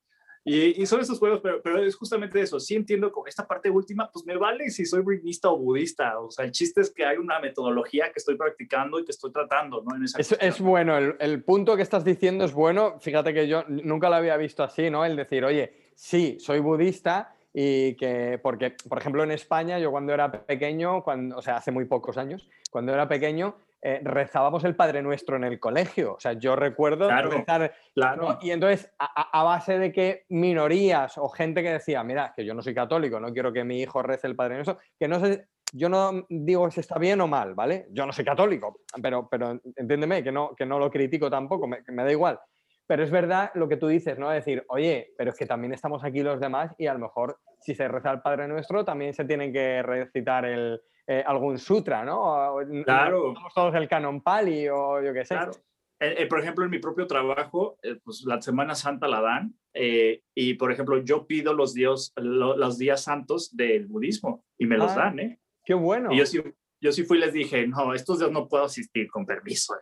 y, y son esos juegos, pero, pero, es justamente eso. Sí entiendo con esta parte última, pues me vale si soy budista o budista. O sea, el chiste es que hay una metodología que estoy practicando y que estoy tratando, ¿no? En esa es, es, bueno, el, el, punto que estás diciendo es bueno. Fíjate que yo nunca lo había visto así, ¿no? El decir, oye, sí, soy budista y que, porque, por ejemplo, en España, yo cuando era pequeño, cuando, o sea, hace muy pocos años, cuando era pequeño, eh, rezábamos el Padre Nuestro en el colegio. O sea, yo recuerdo rezar. Claro. Y entonces, a, base de que minorías o gente que decía, mira, que yo no soy católico, no quiero que mi hijo rece el Padre Nuestro, que no sé, yo no digo si está bien o mal, ¿vale? Yo no soy católico, pero, pero entiéndeme, que no, que no lo critico tampoco, me, me da igual. Pero es verdad lo que tú dices, ¿no? Decir, oye, pero es que también estamos aquí los demás y a lo mejor si se reza el Padre Nuestro también se tienen que recitar el, eh, algún sutra, ¿no? Claro. Somos todos el canon pali o yo qué sé. Claro. Eh, eh, por ejemplo, en mi propio trabajo, pues la Semana Santa la dan y, por ejemplo, yo pido los, dios, los días santos del budismo y me los ah, dan, ¿eh? Qué bueno. Y yo sí, yo sí fui y les dije, no, estos días no puedo asistir con permiso.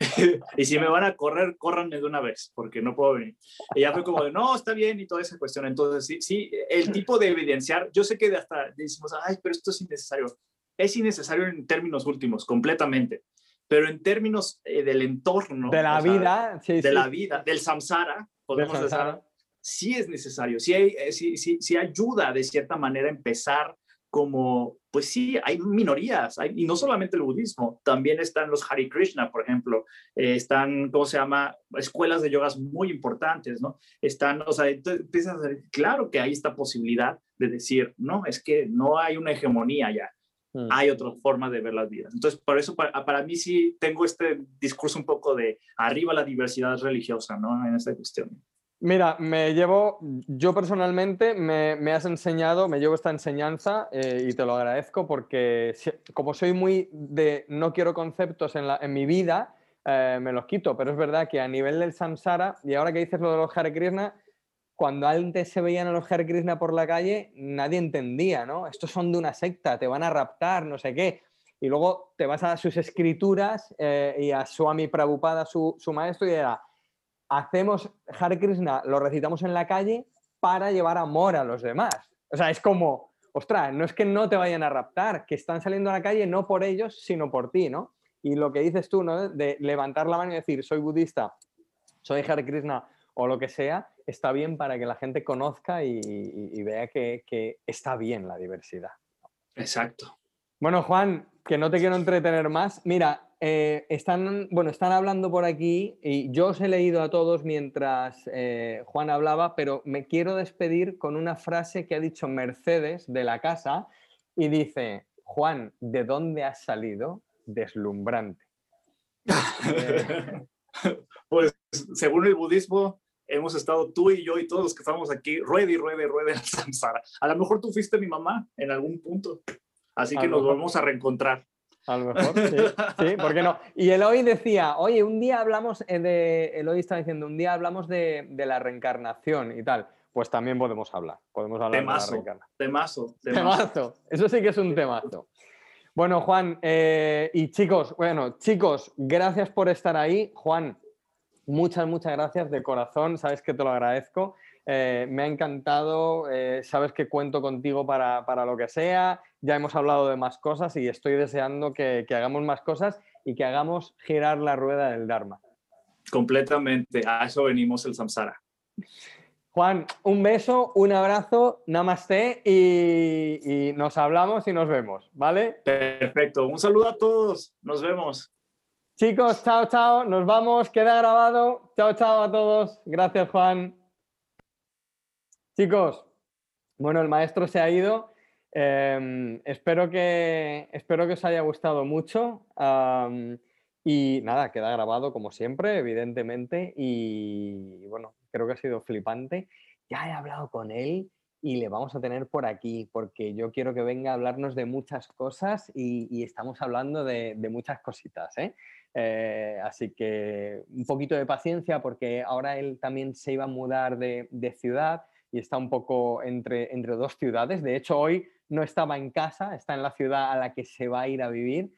[LAUGHS] y si me van a correr, córranme de una vez, porque no puedo venir. Y ya fue como de, no, está bien y toda esa cuestión. Entonces, sí, sí, el tipo de evidenciar, yo sé que hasta decimos, ay, pero esto es innecesario es innecesario en términos últimos, completamente. Pero en términos eh, del entorno. De la vida, De la vida, del samsara, podemos decir, sí es necesario, sí, hay, eh, sí, sí, sí, ayuda de cierta manera a empezar como, pues sí, hay minorías, hay, y no solamente el budismo, también están los Hare Krishna, por ejemplo, eh, están, ¿cómo se llama? Escuelas de yogas muy importantes, ¿no? Están, o sea, empiezas a decir, claro que hay esta posibilidad de decir, no, es que no hay una hegemonía ya, Mm. hay otra forma de ver las vidas. Entonces, por eso para, para, mí sí tengo este discurso un poco de arriba la diversidad religiosa, ¿no? En esta cuestión. Mira, me llevo, yo personalmente me, me has enseñado, me llevo esta enseñanza eh, y te lo agradezco porque como soy muy de no quiero conceptos en, la, en mi vida, eh, me los quito, pero es verdad que a nivel del samsara, y ahora que dices lo de los Hare Krishna, cuando antes se veían a los Hare Krishna por la calle, nadie entendía, ¿no? Estos son de una secta, te van a raptar, no sé qué. Y luego te vas a sus escrituras eh, y a Swami Prabhupada, su, su maestro, y era, hacemos Hare Krishna, lo recitamos en la calle para llevar amor a los demás. O sea, es como, ostras, no es que no te vayan a raptar, que están saliendo a la calle no por ellos, sino por ti, ¿no? Y lo que dices tú, ¿no? De levantar la mano y decir, soy budista, soy Hare Krishna o lo que sea, está bien para que la gente conozca y, vea que, está bien la diversidad. Exacto. Bueno, Juan, que no te quiero entretener más. Mira, eh, están, bueno, están hablando por aquí y yo os he leído a todos mientras eh, Juan hablaba, pero me quiero despedir con una frase que ha dicho Mercedes de la casa y dice, Juan, ¿de dónde has salido? Deslumbrante. [LAUGHS] pues según el budismo, hemos estado tú y yo y todos los que estamos aquí, ruede y ruede, ruede al [LAUGHS] samsara. A lo mejor tú fuiste mi mamá en algún punto. Así que nos vamos a reencontrar. A lo mejor, sí, sí, ¿por qué no? Y Eloy decía, oye, un día hablamos eh, de, Eloy está diciendo, un día hablamos de, la reencarnación y tal. Pues también podemos hablar, podemos hablar de la reencarnación. Temazo, temazo. Eso sí que es un temazo. Bueno, Juan, eh, y chicos, bueno, chicos, gracias por estar ahí. Juan, muchas, muchas gracias de corazón, sabes que te lo agradezco. Eh, me ha encantado, sabes que cuento contigo para, para, lo que sea, ya hemos hablado de más cosas y estoy deseando que, hagamos más cosas y que hagamos girar la rueda del Dharma. Completamente, a eso venimos el samsara. Juan, un beso, un abrazo, namaste y, y nos hablamos y nos vemos, ¿vale? Perfecto, un saludo a todos, nos vemos. Chicos, chao, chao, nos vamos, queda grabado. Chao, chao a todos. Gracias, Juan. Chicos, bueno, el maestro se ha ido. Em, espero, que, espero que os haya gustado mucho. y nada, queda grabado como siempre, evidentemente. Y, bueno, creo que ha sido flipante. Ya he hablado con él y le vamos a tener por aquí, porque yo quiero que venga a hablarnos de muchas cosas y, estamos hablando de, muchas cositas. ¿eh? Eh, así que un poquito de paciencia, porque ahora él también se iba a mudar de, ciudad y está un poco entre, entre dos ciudades. De hecho, hoy no estaba en casa, está en la ciudad a la que se va a ir a vivir.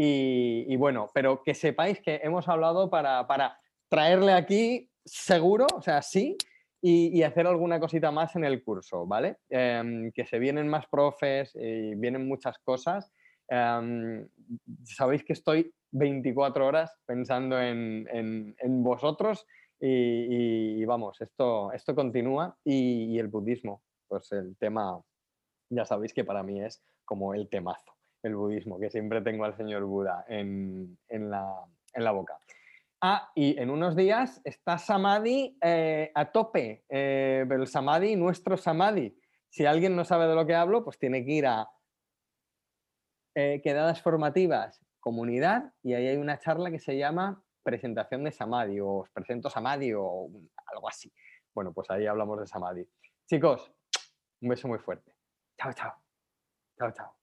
Y, bueno, pero que sepáis que hemos hablado para, traerle aquí seguro, o sea, sí, y, hacer alguna cosita más en el curso, ¿vale? Em, que se vienen más profes y vienen muchas cosas. Em, sabéis que estoy 24 horas pensando en, vosotros y, vamos, esto, esto continúa y, y, el budismo, pues el tema ya sabéis que para mí es como el temazo, el budismo, que siempre tengo al señor Buda en, la, boca. Ah, y en unos días está Samadhi eh, a tope, eh, el Samadhi, nuestro Samadhi. Si alguien no sabe de lo que hablo, pues tiene que ir a eh, quedadas formativas, comunidad, y ahí hay una charla que se llama presentación de Samadhi o os presento Samadhi o algo así. Bueno, pues ahí hablamos de Samadhi. Chicos, un beso muy fuerte. Chao, chao. Chao, chao.